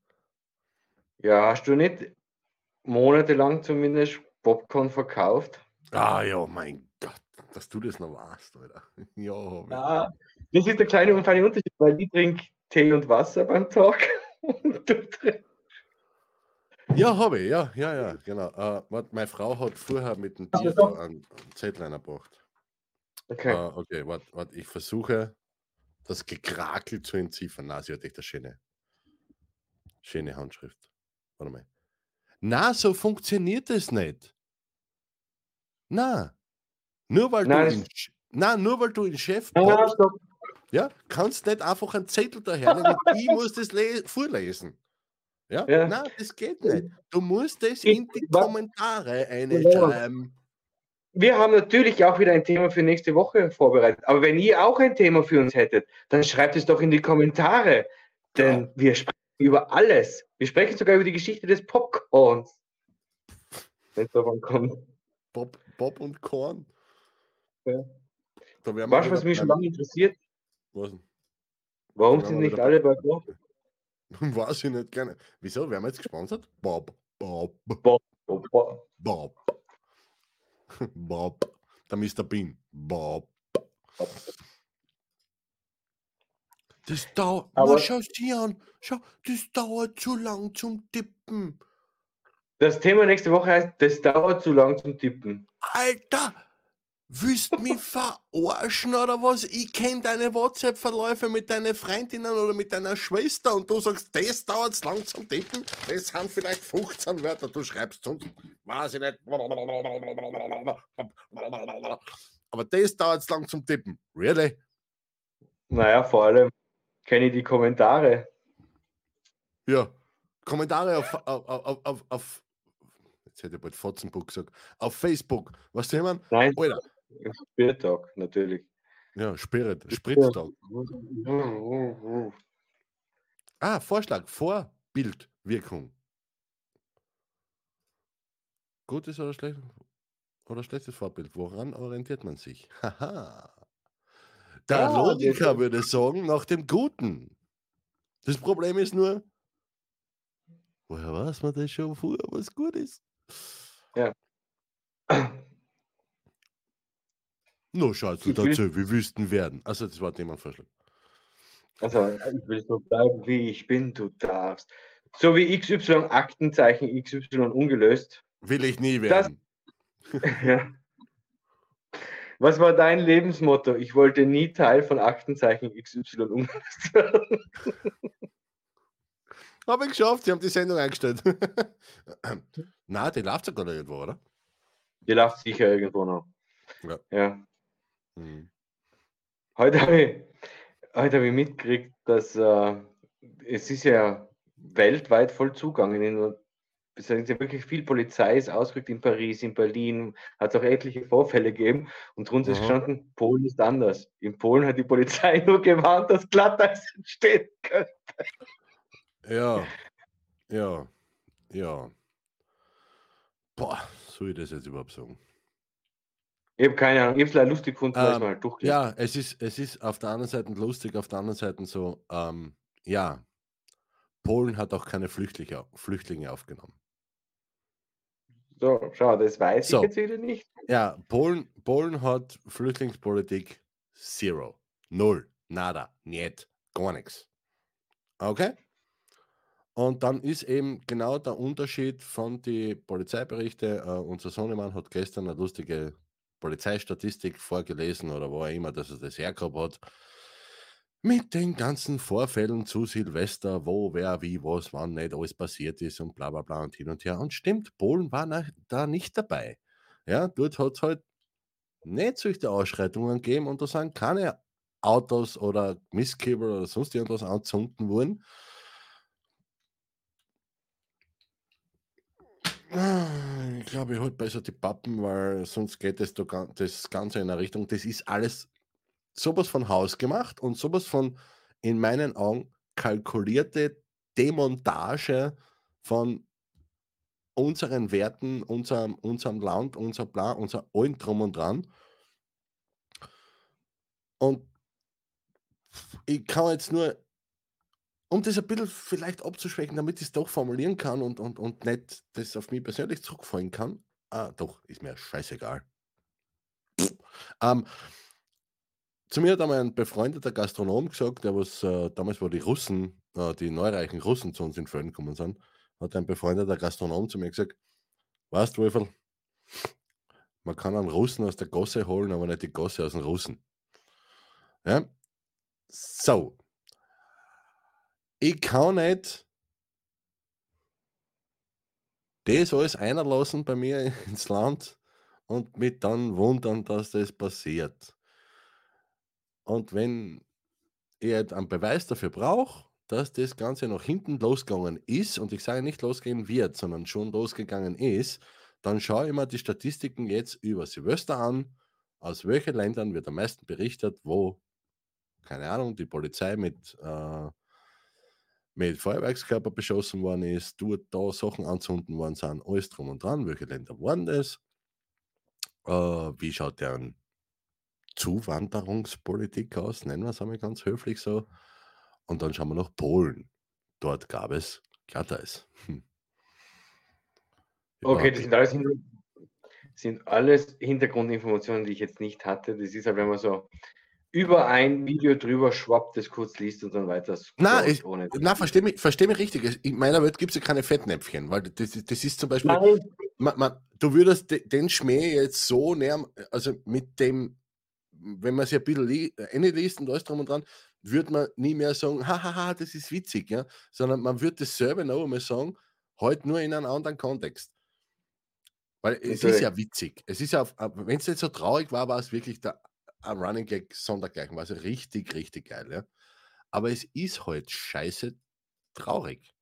Ja, hast du nicht monatelang zumindest Popcorn verkauft? Ah ja, mein Gott, dass du das noch warst, Alter. Ja. Ja. Das ist der kleine und feine Unterschied, weil ich trinke Tee und Wasser beim Tag. Und du trinkst- ja habe ich, ja, ja, ja, genau. Äh, wart, meine Frau hat vorher mit dem Tier einen, einen Zettel gebracht. okay. Äh, okay, warte, wart, ich versuche das Gekrakel zu entziffern. Na, sie hat echt eine schöne, schöne Handschrift. Warte mal. Na, so funktioniert es nicht. Na, nur weil Nein, du in, na, nur weil du in Chef stopp. ja, kannst nicht einfach einen Zettel und ich muss das le- vorlesen. Ja? Ja. Nein, das geht nicht. Du musst es in die Kommentare Ja. einschreiben. Wir haben natürlich auch wieder ein Thema für nächste Woche vorbereitet. Aber wenn ihr auch ein Thema für uns hättet, dann schreibt es doch in die Kommentare. Denn wir sprechen über alles. Wir sprechen sogar über die Geschichte des Popcorns. Wenn es davon kommt. Bob, Bob und Korn. Ja. Da Weißt du, was mich schon lange interessiert? Was? Warum sind nicht alle bei Bob? Weiß ich nicht gerne. Wieso? Werden wir jetzt gesponsert? Bob. Bob. Bob. Bob. Bob. Bob. Der Mr. Bean. Bob. Das dauert. Aber- schau sie an. Schau, das dauert zu lang zum Tippen. Das Thema nächste Woche heißt, das dauert zu lang zum Tippen. Alter! Willst mich verarschen oder was? Ich kenne deine WhatsApp-Verläufe mit deinen Freundinnen oder mit deiner Schwester und du sagst, das dauert lang zum Tippen. Das sind vielleicht 15 Wörter. Du schreibst sonst, weiß ich nicht. Aber das dauert lang zum Tippen. Really? Naja, vor allem kenne ich die Kommentare. Ja. Kommentare auf, auf, auf, auf, auf jetzt hätte ich bald Fotzenbuch gesagt, auf Facebook. Was du jemand? Nein, Alter, Spieltag, natürlich. Ja, Spirit, Spritztag. Ah, Vorschlag, Vorbildwirkung. Gutes oder, schlecht, oder schlechtes Vorbild? Woran orientiert man sich? Haha. Der Ja, Logiker das- würde sagen, nach dem Guten. Das Problem ist nur, woher weiß man das schon vorher, was gut ist? No, Schatz, will- dazu, wie wüssten werden. Also, das war jemand Vorschlag. Also, ich will so bleiben, wie ich bin, du darfst. So wie XY, Aktenzeichen XY ungelöst. Will ich nie Das- werden. Ja. Was war dein Lebensmotto? Ich wollte nie Teil von Aktenzeichen XY ungelöst werden. Habe ich geschafft, sie haben die Sendung eingestellt. Na, die läuft sogar irgendwo, oder? Ihr lacht sicher irgendwo noch. Ja. ja. Hm. Heute habe ich, heute hab ich mitgekriegt, dass äh, es ist ja weltweit voll zugangen. Es sind ja wirklich viel Polizei ist ausgerückt in Paris, in Berlin, hat es auch etliche Vorfälle gegeben und drunter ist gestanden, Polen ist anders. In Polen hat die Polizei nur gewarnt, dass Glatteis entstehen könnte. Ja, ja, ja. Boah, soll ich das jetzt überhaupt sagen? Ich habe keine Ahnung, ich habe es lustig gefunden, Ähm, mal durchgelesen Ja, es ist, es ist auf der anderen Seite lustig, auf der anderen Seite so, ähm, ja, Polen hat auch keine Flüchtlinge, Flüchtlinge aufgenommen. So, schau, das weiß So. ich jetzt wieder nicht. Ja, Polen, Polen hat Flüchtlingspolitik zero. Null. Nada. Niet. Gar nichts. Okay? Und dann ist eben genau der Unterschied von den Polizeiberichten. Äh, unser Sohnemann hat gestern eine lustige Polizeistatistik vorgelesen oder wo er immer, dass er das hergehabt hat. Mit den ganzen Vorfällen zu Silvester, wo, wer, wie, was, wann nicht alles passiert ist und bla bla bla und hin und her. Und stimmt, Polen war na, da nicht dabei. Ja, dort hat es halt nicht solche Ausschreitungen gegeben und da sind keine Autos oder Mistkabel oder sonst irgendwas anzünden worden. Ich glaube, ich halt besser die Pappen, weil sonst geht das, das Ganze in eine Richtung. Das ist alles sowas von Haus gemacht und sowas von, in meinen Augen, kalkulierte Demontage von unseren Werten, unserem, unserem Land, unser Plan, unser allem drum und dran. Und ich kann jetzt nur, um das ein bisschen vielleicht abzuschwächen, damit ich es doch formulieren kann und, und, und nicht das auf mich persönlich zurückfallen kann. Ah, doch, ist mir scheißegal. Ähm, zu mir hat einmal ein befreundeter Gastronom gesagt, der was äh, damals, wo die Russen, äh, die neureichen Russen zu uns in Föhn gekommen sind, hat ein befreundeter Gastronom zu mir gesagt, weißt du, Wolferl, man kann einen Russen aus der Gosse holen, aber nicht die Gosse aus den Russen. Ja? So. Ich kann nicht das alles einlassen bei mir ins Land und mich dann wundern, dass das passiert. Und wenn ich halt einen Beweis dafür brauche, dass das Ganze nach hinten losgegangen ist, und ich sage nicht losgehen wird, sondern schon losgegangen ist, dann schaue ich mir die Statistiken jetzt über Silvester an, aus welchen Ländern wird am meisten berichtet, wo, keine Ahnung, die Polizei mit, äh, mit Feuerwerkskörper beschossen worden ist, dort da Sachen anzünden worden sind, alles drum und dran, welche Länder waren das, äh, wie schaut deren Zuwanderungspolitik aus, nennen wir es einmal ganz höflich so. Und dann schauen wir nach Polen. Dort gab es Glatteis. Hm. Okay, das sind alles, Hinter- sind alles Hintergrundinformationen, die ich jetzt nicht hatte. Das ist halt, wenn man so über ein Video drüber schwappt, das kurz liest und dann weiter Na, ich-. Na, versteh mich, versteh mich richtig. Es- In meiner Welt gibt es ja keine Fettnäpfchen, weil das, ist- das ist zum Beispiel, man, man, du würdest de, den Schmäh jetzt so näher, also mit dem, wenn man sich ein bisschen äh, liest und alles drum und dran, würde man nie mehr sagen, hahaha, das ist witzig, ja, sondern man würde dasselbe noch einmal sagen, halt nur in einem anderen Kontext. Weil es ist Natürlich. ja witzig. Es ist ja, wenn es nicht so traurig war, war es wirklich der ein Running Gag sondergleichen, es richtig, richtig geil, ja. Aber es ist halt scheiße traurig.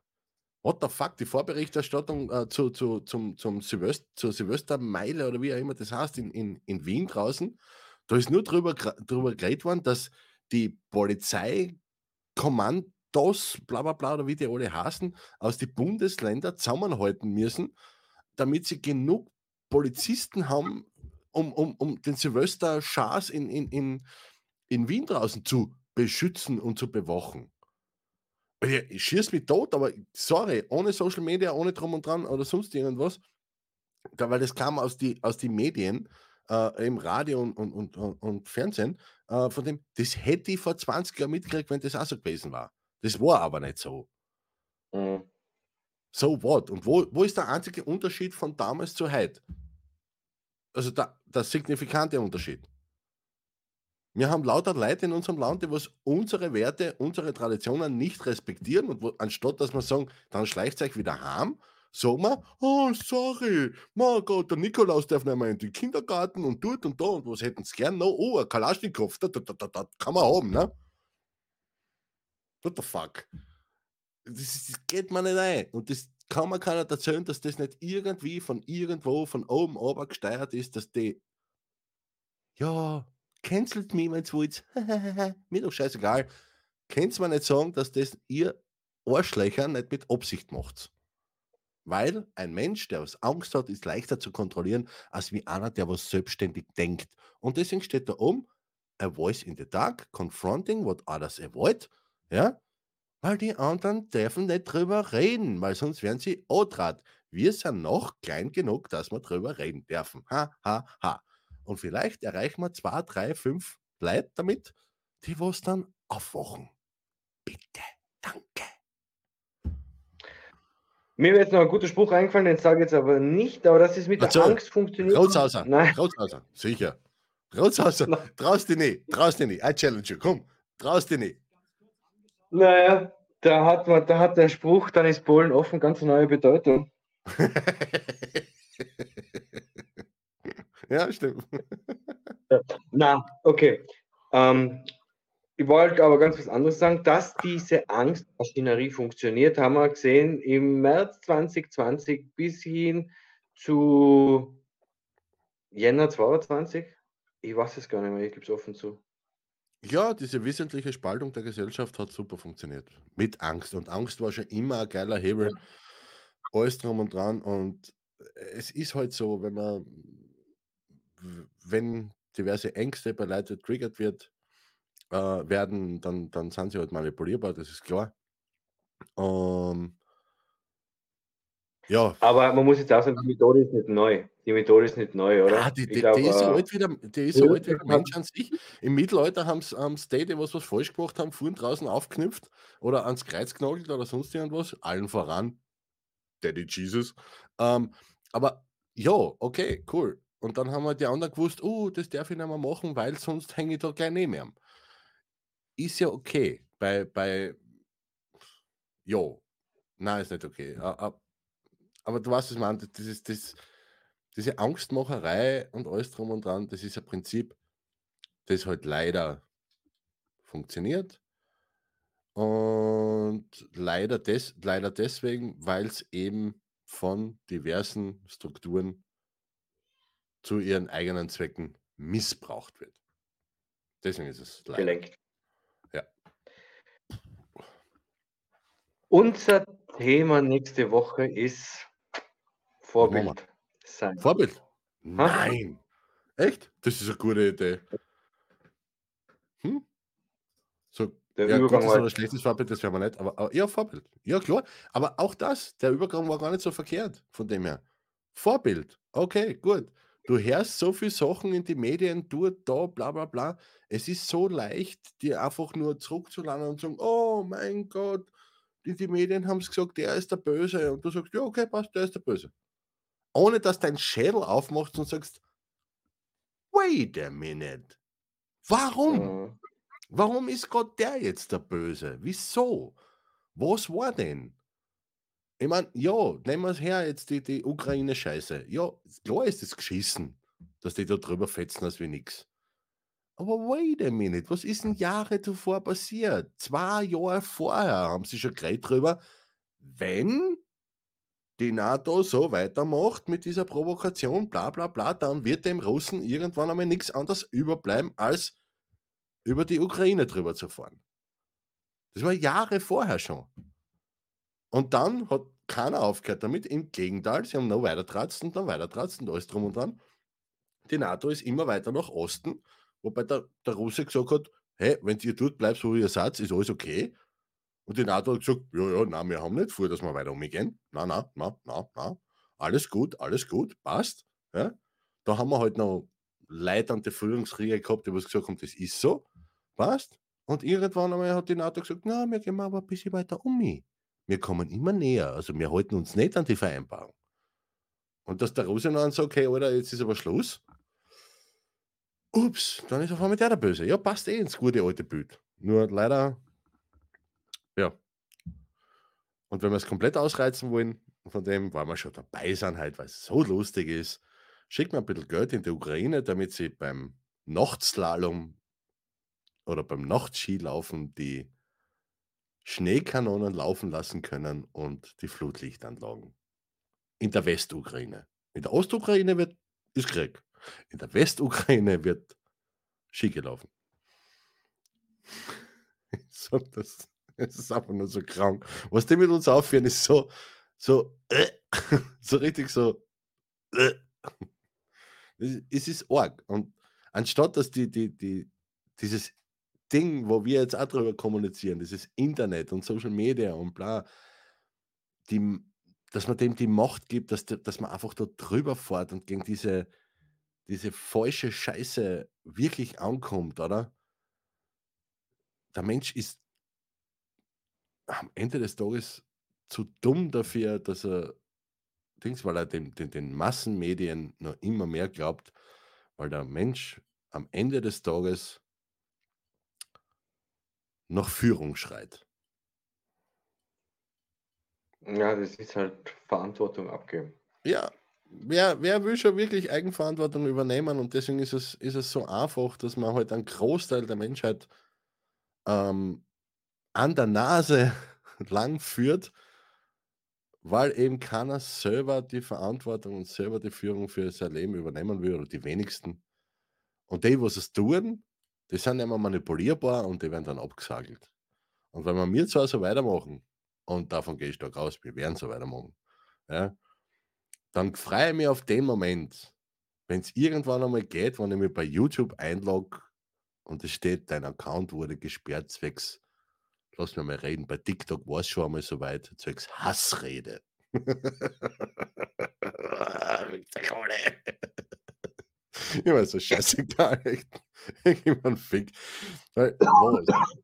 What the fuck, die Vorberichterstattung äh, zu, zu, zum, zum Silvester, zur Silvestermeile oder wie auch immer das heißt, in, in, in Wien draußen, Da ist nur drüber, drüber geredet worden, dass die Polizeikommandos, bla bla bla, oder wie die alle heißen, aus den Bundesländern zusammenhalten müssen, damit sie genug Polizisten haben, um, um, um den Silvester Schaas in, in, in, in Wien draußen zu beschützen und zu bewachen. Ich schieß mich tot, aber sorry, ohne Social Media, ohne drum und dran oder sonst irgendwas, da, weil das kam aus den aus die Medien, äh, im Radio und, und, und, und, und Fernsehen, äh, von dem, das hätte ich vor 20 Jahren mitgekriegt, wenn das auch so gewesen war. Das war aber nicht so. Mhm. So what? Und wo, wo ist der einzige Unterschied von damals zu heute? Also der, der signifikante Unterschied. Wir haben lauter Leute in unserem Land, die was unsere Werte, unsere Traditionen nicht respektieren und wo, anstatt dass wir sagen, dann schleicht euch wieder heim, sagen wir, oh, sorry, mein Gott, der Nikolaus darf nicht mehr in den Kindergarten und dort und da und was hätten sie gern noch? Oh, ein Kalaschnikow, da, da, da, da, kann man haben, ne? What the fuck? Das, das geht mir nicht ein. Und das kann man keiner erzählen, dass das nicht irgendwie von irgendwo, von oben ober gesteuert ist, dass die, ja, cancelt mich, wenn's wollt. Mir doch scheißegal. Könnt's mir nicht sagen, dass das ihr Arschlöcher nicht mit Absicht macht. Weil ein Mensch, der was Angst hat, ist leichter zu kontrollieren, als wie einer, der was selbstständig denkt. Und deswegen steht da oben, a voice in the dark, confronting what others avoid, ja, weil die anderen dürfen nicht drüber reden, weil sonst werden sie Otrat. Wir sind noch klein genug, dass wir drüber reden dürfen. Ha, ha, ha. Und vielleicht erreichen wir zwei, drei, fünf Leute damit, die was dann aufwachen. Bitte, danke. Mir wäre jetzt noch ein guter Spruch eingefallen, den sage ich jetzt aber nicht, aber das ist mit Erzähl. der Angst funktioniert. Rotshauser, Nein, Rotshauser, sicher. Rotshauser, traust dich nicht, traust dich nicht. I challenge you, komm, traust dich nicht. Naja, da hat man, da hat der Spruch, dann ist Polen offen, ganz neue Bedeutung. ja, stimmt. Na, okay. Ähm, ich wollte aber ganz was anderes sagen, dass diese Angstmaschinerie funktioniert, haben wir gesehen im März 2020 bis hin zu Jänner 22. Ich weiß es gar nicht mehr, ich gebe es offen zu. Ja, diese wissentliche Spaltung der Gesellschaft hat super funktioniert. Mit Angst. Und Angst war schon immer ein geiler Hebel. Alles drum und dran. Und es ist halt so, wenn man, wenn diverse Ängste bei Leuten getriggert wird, äh, werden, dann, dann sind sie halt manipulierbar, das ist klar. Ähm, ja, Aber man muss jetzt auch sagen, die Methode ist nicht neu. Die Methode ist nicht neu, oder? Ja, die, die, glaub, die ist so äh, alt wie der, die ist so ja, alt wie der Mensch an sich. Im Mittelalter haben es die, die was, was falsch gemacht haben, vorn draußen aufknüpft oder ans Kreuz genagelt oder sonst irgendwas. Allen voran. Daddy Jesus. Ähm, aber ja, okay, cool. Und dann haben wir die anderen gewusst, oh, das darf ich nicht mehr machen, weil sonst hänge ich da gleich neben ihm. Ist ja okay. Bei, bei, ja, nein, ist nicht okay. A- a- Aber du weißt, was ich meine, das ist das, diese Angstmacherei und alles drum und dran, das ist ein Prinzip, das halt leider funktioniert. Und leider, des, leider deswegen, weil es eben von diversen Strukturen zu ihren eigenen Zwecken missbraucht wird. Deswegen ist es leider. gelenkt. Ja. Unser Thema nächste Woche ist Vorbild sein. Vorbild? Nein. Echt? Das ist eine gute Idee. Hm? So, Der ja, Übergang gutes war- oder schlechtes Vorbild, das wäre wir nicht, aber, aber ja, Vorbild. Ja, klar. Aber auch das, der Übergang war gar nicht so verkehrt, von dem her. Vorbild. Okay, gut. Du hörst so viele Sachen in die Medien, dort, da, bla bla bla. Es ist so leicht, dir einfach nur zurückzuladen und zu sagen, oh mein Gott, die, die Medien haben es gesagt, der ist der Böse. Und du sagst, ja, okay, passt, der ist der Böse. Ohne dass dein Schädel aufmachst und sagst, wait a minute. Warum? Mhm. Warum ist Gott der jetzt der Böse? Wieso? Was war denn? Ich meine, ja, nehmen wir es her, jetzt die, die Ukraine-Scheiße. Ja, klar ist es geschissen, dass die da drüber fetzen als wie nix. Aber wait a minute, was ist denn Jahre zuvor passiert? Zwei Jahre vorher haben sie schon geredet drüber, wenn die NATO so weitermacht mit dieser Provokation, bla bla bla, dann wird dem Russen irgendwann einmal nichts anderes überbleiben, als über die Ukraine drüber zu fahren. Das war Jahre vorher schon. Und dann hat keiner aufgehört damit. Im Gegenteil, sie haben noch weiter tratzt und dann weiter tratzt und alles drum und dran. Die NATO ist immer weiter nach Osten, wobei der, der Russe gesagt hat, hey, wenn ihr tut, bleibt wie ihr seid, ist alles okay. Und die NATO hat gesagt, ja, ja, nein, wir haben nicht vor, dass wir weiter umgehen. Nein, nein, nein, nein, nein. Alles gut, alles gut, passt. Ja. Da haben wir halt noch leitende Führungsriege gehabt, die was gesagt haben, das ist so, passt. Und irgendwann einmal hat die NATO gesagt, na, wir gehen aber ein bisschen weiter um. Wir kommen immer näher. Also wir halten uns nicht an die Vereinbarung. Und dass der Russe dann sagt, okay, Alter, jetzt ist aber Schluss. Ups, dann ist auf einmal der der Böse. Ja, passt eh ins gute alte Bild. Nur leider, ja. Und wenn wir es komplett ausreizen wollen, von dem, weil wir schon dabei sind, halt, weil es so lustig ist, schickt mir ein bisschen Geld in die Ukraine, damit sie beim Nachtslalom oder beim Nachtskilaufen die Schneekanonen laufen lassen können und die Flutlichtanlagen. In der Westukraine. In der Ostukraine wird, ist Krieg. In der Westukraine wird Ski gelaufen. so, das, das ist einfach nur so krank. Was die mit uns aufführen, ist so, so, äh, so richtig so, äh. es ist arg. Und anstatt dass die, die, die, dieses Ding, wo wir jetzt auch drüber kommunizieren, dieses Internet und Social Media und bla, die, dass man dem die Macht gibt, dass, dass man einfach da drüber fährt und gegen diese, diese falsche Scheiße wirklich ankommt, oder? Der Mensch ist am Ende des Tages zu dumm dafür, dass er Dings, weil er den, den, den Massenmedien noch immer mehr glaubt, weil der Mensch am Ende des Tages nach Führung schreit. Ja, das ist halt Verantwortung abgeben. Ja, wer, wer will schon wirklich Eigenverantwortung übernehmen und deswegen ist es, ist es so einfach, dass man halt einen Großteil der Menschheit ähm, an der Nase lang führt, weil eben keiner selber die Verantwortung und selber die Führung für sein Leben übernehmen will oder die wenigsten. Und die, was es tun, die sind immer manipulierbar und die werden dann abgesagelt. Und wenn wir mir zwar so weitermachen, und davon gehe ich stark aus, wir werden so weitermachen, ja, dann freue ich mich auf den Moment, wenn es irgendwann einmal geht, wenn ich mich bei YouTube einlogge und es steht, dein Account wurde gesperrt, zwecks, lass mich mal reden, bei TikTok war es schon einmal so weit, zwecks Hassrede. Immer so scheißegal. Ich gebe einen Fick.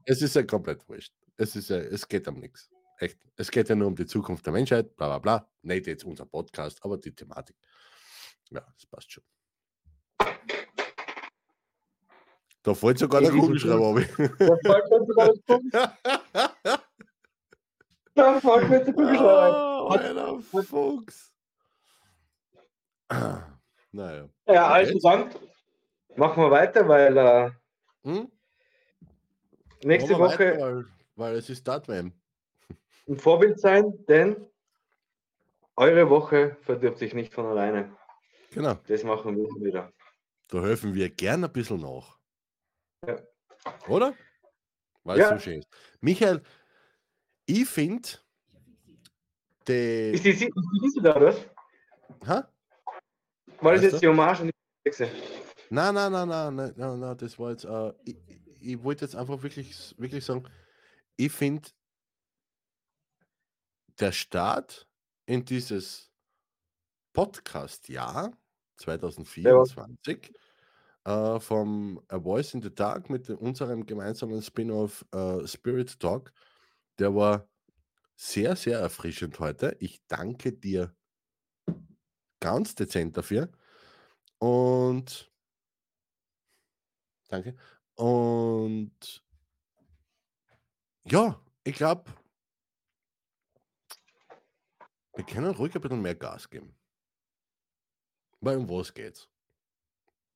Es ist ja komplett wurscht. Es, ist ja, es geht um nichts. Echt. Es geht ja nur um die Zukunft der Menschheit, bla bla bla. Nicht jetzt unser Podcast, aber die Thematik. Ja, das passt schon. Da fällt sogar der Kugelschreiber ab. Da fällt sogar das Kugelschreiber. Da fällt mir der Kugelschreiber. Oh, Alter, Fuchs. Naja. Ja, also dann machen wir weiter, weil äh, Hm? nächste Woche weiter, weil, weil es ist Dartman. ein Vorbild sein, denn eure Woche verdirbt sich nicht von alleine. Genau. Das machen wir wieder. Da helfen wir gern ein bisschen nach. Ja. Oder? Weil Ja. es so schön ist. Michael, ich finde, Ist die. die, ist die Liste da, oder? Ha? War das jetzt die Hommage an die Hexe? Nein, nein, nein, nein, nein, nein, nein, das war jetzt. Ich, ich- ich wollte jetzt einfach wirklich, wirklich sagen, ich finde, der Start in dieses Podcast-Jahr 2024 äh, vom A Voice in the Dark mit unserem gemeinsamen Spin-off äh, Spirit Talk, der war sehr, sehr erfrischend heute. Ich danke dir ganz dezent dafür. Und danke. Und ja, ich glaube, wir können ruhig ein bisschen mehr Gas geben. Weil um was geht's?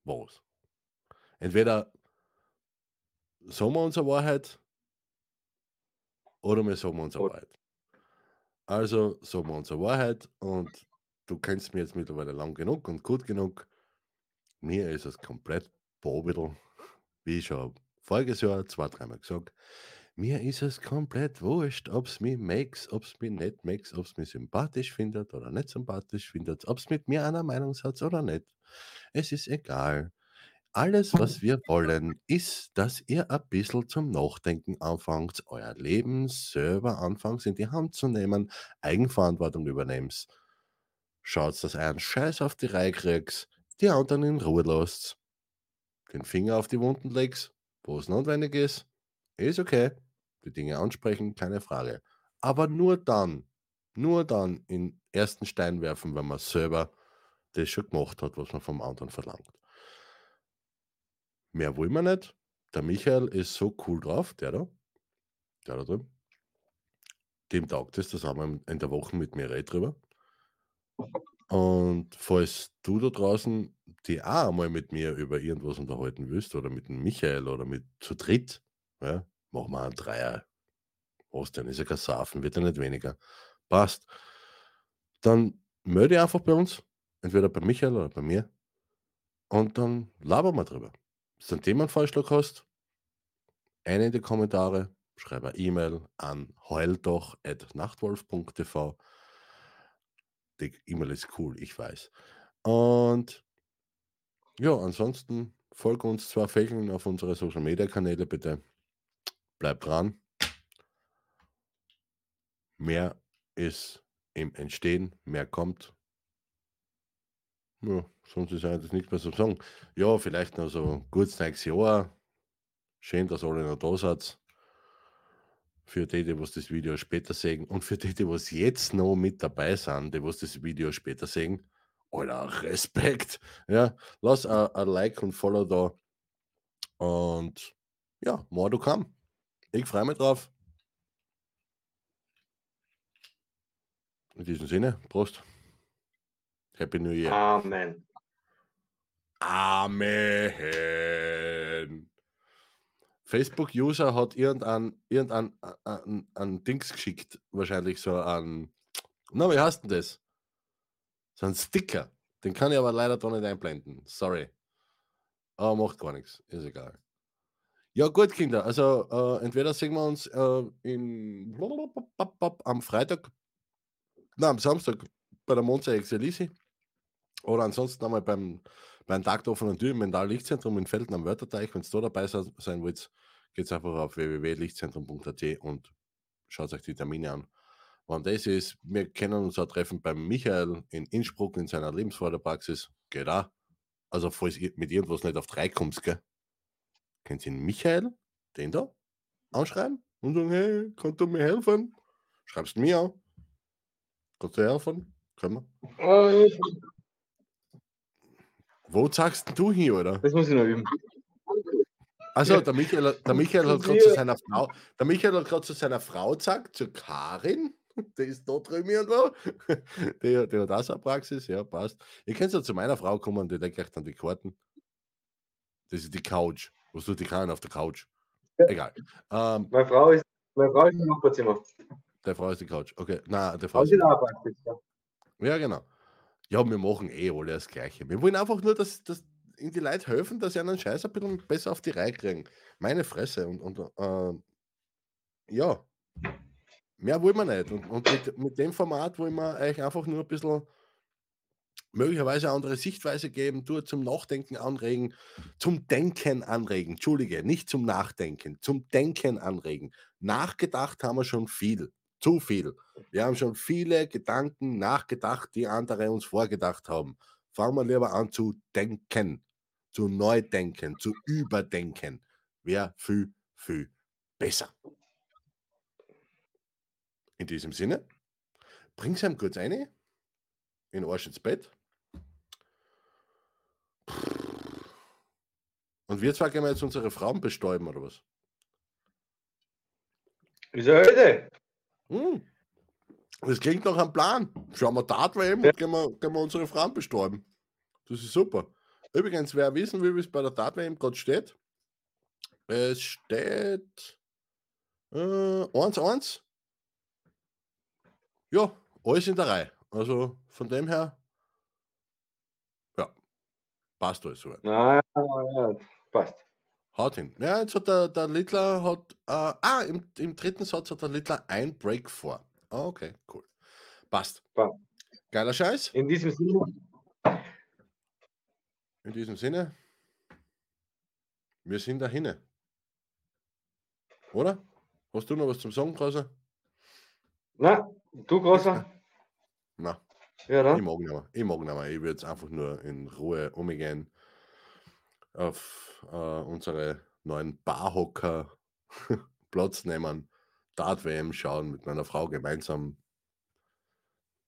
Was? Entweder sagen wir unsere Wahrheit oder wir sagen unsere Wahrheit. Also sagen wir unsere Wahrheit und du kennst mich jetzt mittlerweile lang genug und gut genug. Mir ist es komplett Bobidel, wie ich schon voriges Jahr zwei, dreimal gesagt. Mir ist es komplett wurscht, ob es mich makes, ob es mich nicht makes, ob es mich sympathisch findet oder nicht sympathisch findet, ob es mit mir einer Meinung hat oder nicht. Es ist egal. Alles, was wir wollen, ist, dass ihr ein bisschen zum Nachdenken anfangt, euer Leben selber anfangt in die Hand zu nehmen, Eigenverantwortung übernehmt. Schaut, dass ihr einen Scheiß auf die Reihe kriegt, die anderen in Ruhe lasst, den Finger auf die Wunden legt, wo es notwendig ist, ist okay. Die Dinge ansprechen, keine Frage. Aber nur dann, nur dann in ersten Stein werfen, wenn man selber das schon gemacht hat, was man vom anderen verlangt. Mehr wollen wir nicht. Der Michael ist so cool drauf, der da, der da drüben. Dem taugt es, das haben wir in der Woche mit mir red drüber. Und falls du da draußen die auch einmal mit mir über irgendwas unterhalten willst oder mit dem Michael oder mit zu dritt, ja, machen wir einen Dreier. Was denn? Ist ja kein Safen, wird ja nicht weniger. Passt. Dann melde einfach bei uns, entweder bei Michael oder bei mir. Und dann labern wir drüber. Du einen Themenvorschlag hast, eine in die Kommentare, schreib eine E-Mail an heuldoch.nachtwolf.tv. Die E-Mail ist cool, ich weiß. Und ja, ansonsten folge uns zwei Fächeln auf unsere Social Media Kanäle bitte. Bleib dran. Mehr ist im Entstehen, mehr kommt. Ja, sonst ist eigentlich nichts mehr zu sagen. Ja, vielleicht noch so ein gutes neues Jahr. Schön, dass alle noch da seid. Für die, die das Video später sehen und für die, die was jetzt noch mit dabei sind, die was das Video später sehen. Alter, Respekt. Ja, lass ein Like und Follow da. Und ja, more to come. Ich freue mich drauf. In diesem Sinne, Prost. Happy New Year. Amen. Amen. Facebook-User hat irgendein, irgendein ein, ein Dings geschickt, wahrscheinlich so ein, na, wie heißt denn das? So ein Sticker. Den kann ich aber leider da nicht einblenden. Sorry. Aber macht gar nichts. Ist egal. Ja, gut, Kinder. Also, äh, entweder sehen wir uns äh, in, am Freitag, na, am Samstag bei der Monster Lisi. Oder ansonsten einmal beim, beim Tag der offenen Tür im Mental Lichtzentrum in Felden am Wörterteich. Wenn ihr da dabei sein, wollt, geht einfach auf www.lichtzentrum.at und schaut euch die Termine an. Wann das ist, wir können uns auch treffen beim Michael in Innsbruck in seiner Lebensförderpraxis. Geht auch. Also, falls ihr mit irgendwas nicht auf drei kommt, gell? Könnt ihr den Michael, den da, anschreiben und sagen: Hey, kannst du mir helfen? Schreibst du mir an. Kannst du helfen? Können wir. Wo sagst du hin, oder? Das muss ich noch üben. Also, der Michael, der Michael hat gerade zu seiner Frau, der Michael hat gerade zu seiner Frau gesagt, zu Karin, die ist da drüben irgendwo. Die, die hat auch so eine Praxis, ja, passt. Ihr könnt ja zu meiner Frau kommen, die legt euch dann die Karten. Das ist die Couch. Was tut die Karin auf der Couch? Egal. Ähm, Meine Frau ist, meine Frau ist im Nachbarzimmer. der Frau ist die Couch. Okay, nein, der Frau ist auch praktisch. Ja. Ja, genau. Ja, wir machen eh alle das Gleiche. Wir wollen einfach nur, dass, dass ihnen die Leute helfen, dass sie einen Scheiß ein bisschen besser auf die Reihe kriegen. Meine Fresse. Und, und äh, ja, mehr wollen wir nicht. Und, und mit, mit dem Format wollen wir euch einfach nur ein bisschen möglicherweise eine andere Sichtweise geben, du zum Nachdenken anregen, zum Denken anregen. Entschuldige, nicht zum Nachdenken, zum Denken anregen. Nachgedacht haben wir schon viel, zu viel. Wir haben schon viele Gedanken nachgedacht, die andere uns vorgedacht haben. Fangen wir lieber an zu denken, zu neu denken, zu überdenken. Wäre viel, viel besser. In diesem Sinne, bring's ihm kurz eine in Arsch ins Bett. Und wir zwei gehen jetzt unsere Frauen bestäuben, oder was? Ja heute. Hm. Das klingt nach einem Plan. Schauen wir Tat WM und gehen wir, gehen wir unsere Frauen bestäuben. Das ist super. Übrigens, wer wissen will, wie es bei der Tat gerade steht, es steht äh, 1-1. ja, alles in der Reihe. Also von dem her, ja, passt alles soweit. Na, ja, passt. Haut hin. Ja, jetzt hat der, der Littler hat, äh, ah, im, im dritten Satz hat der Littler ein Break vor. Ah, okay, cool. Passt. Passt. Geiler Scheiß. In diesem Sinne, In diesem Sinne, wir sind dahin. Oder? Hast du noch was zum Sagen, Krause? na, du großer? Na, Ja, ich dann. mag nicht mehr. Ich mag nicht mehr. Ich würde jetzt einfach nur in Ruhe umgehen auf äh, unsere neuen Barhocker Platz nehmen, Dart WM schauen, mit meiner Frau gemeinsam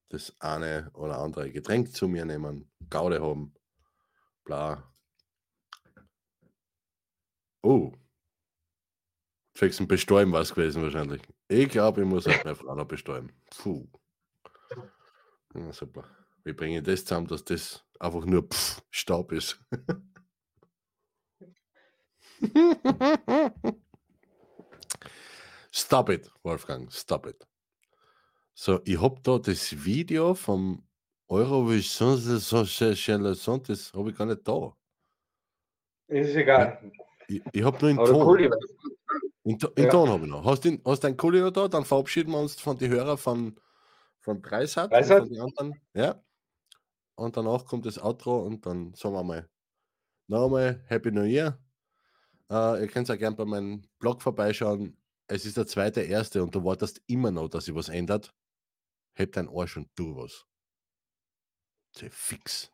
das eine oder andere Getränk zu mir nehmen, Gaude haben, bla. Oh. Fixen bestäuben war es gewesen wahrscheinlich. Ich glaube, ich muss auch meine Frau noch bestäuben. Puh. Ja, super. Wie bringe ich das zusammen, dass das einfach nur pff, Staub ist? Stop it, Wolfgang, stop it. So, ich habe da das Video vom Eurovision Song, das habe ich gar nicht da. Ist egal. Ich, ich habe nur in Aber Ton. cool. In, in Ja. Ton habe ich noch. Hast du hast einen Kuli noch da? Dann verabschieden wir uns von den Hörern von, von Dreisat. und Dreisat? Den anderen. Ja. Und danach kommt das Outro und dann sagen wir mal nochmal Happy New Year. Äh, ihr könnt auch gerne bei meinem Blog vorbeischauen. Es ist der zweite, erste und du wartest immer noch, dass sich was ändert. Heb dein Arsch und tu was. Sei fix.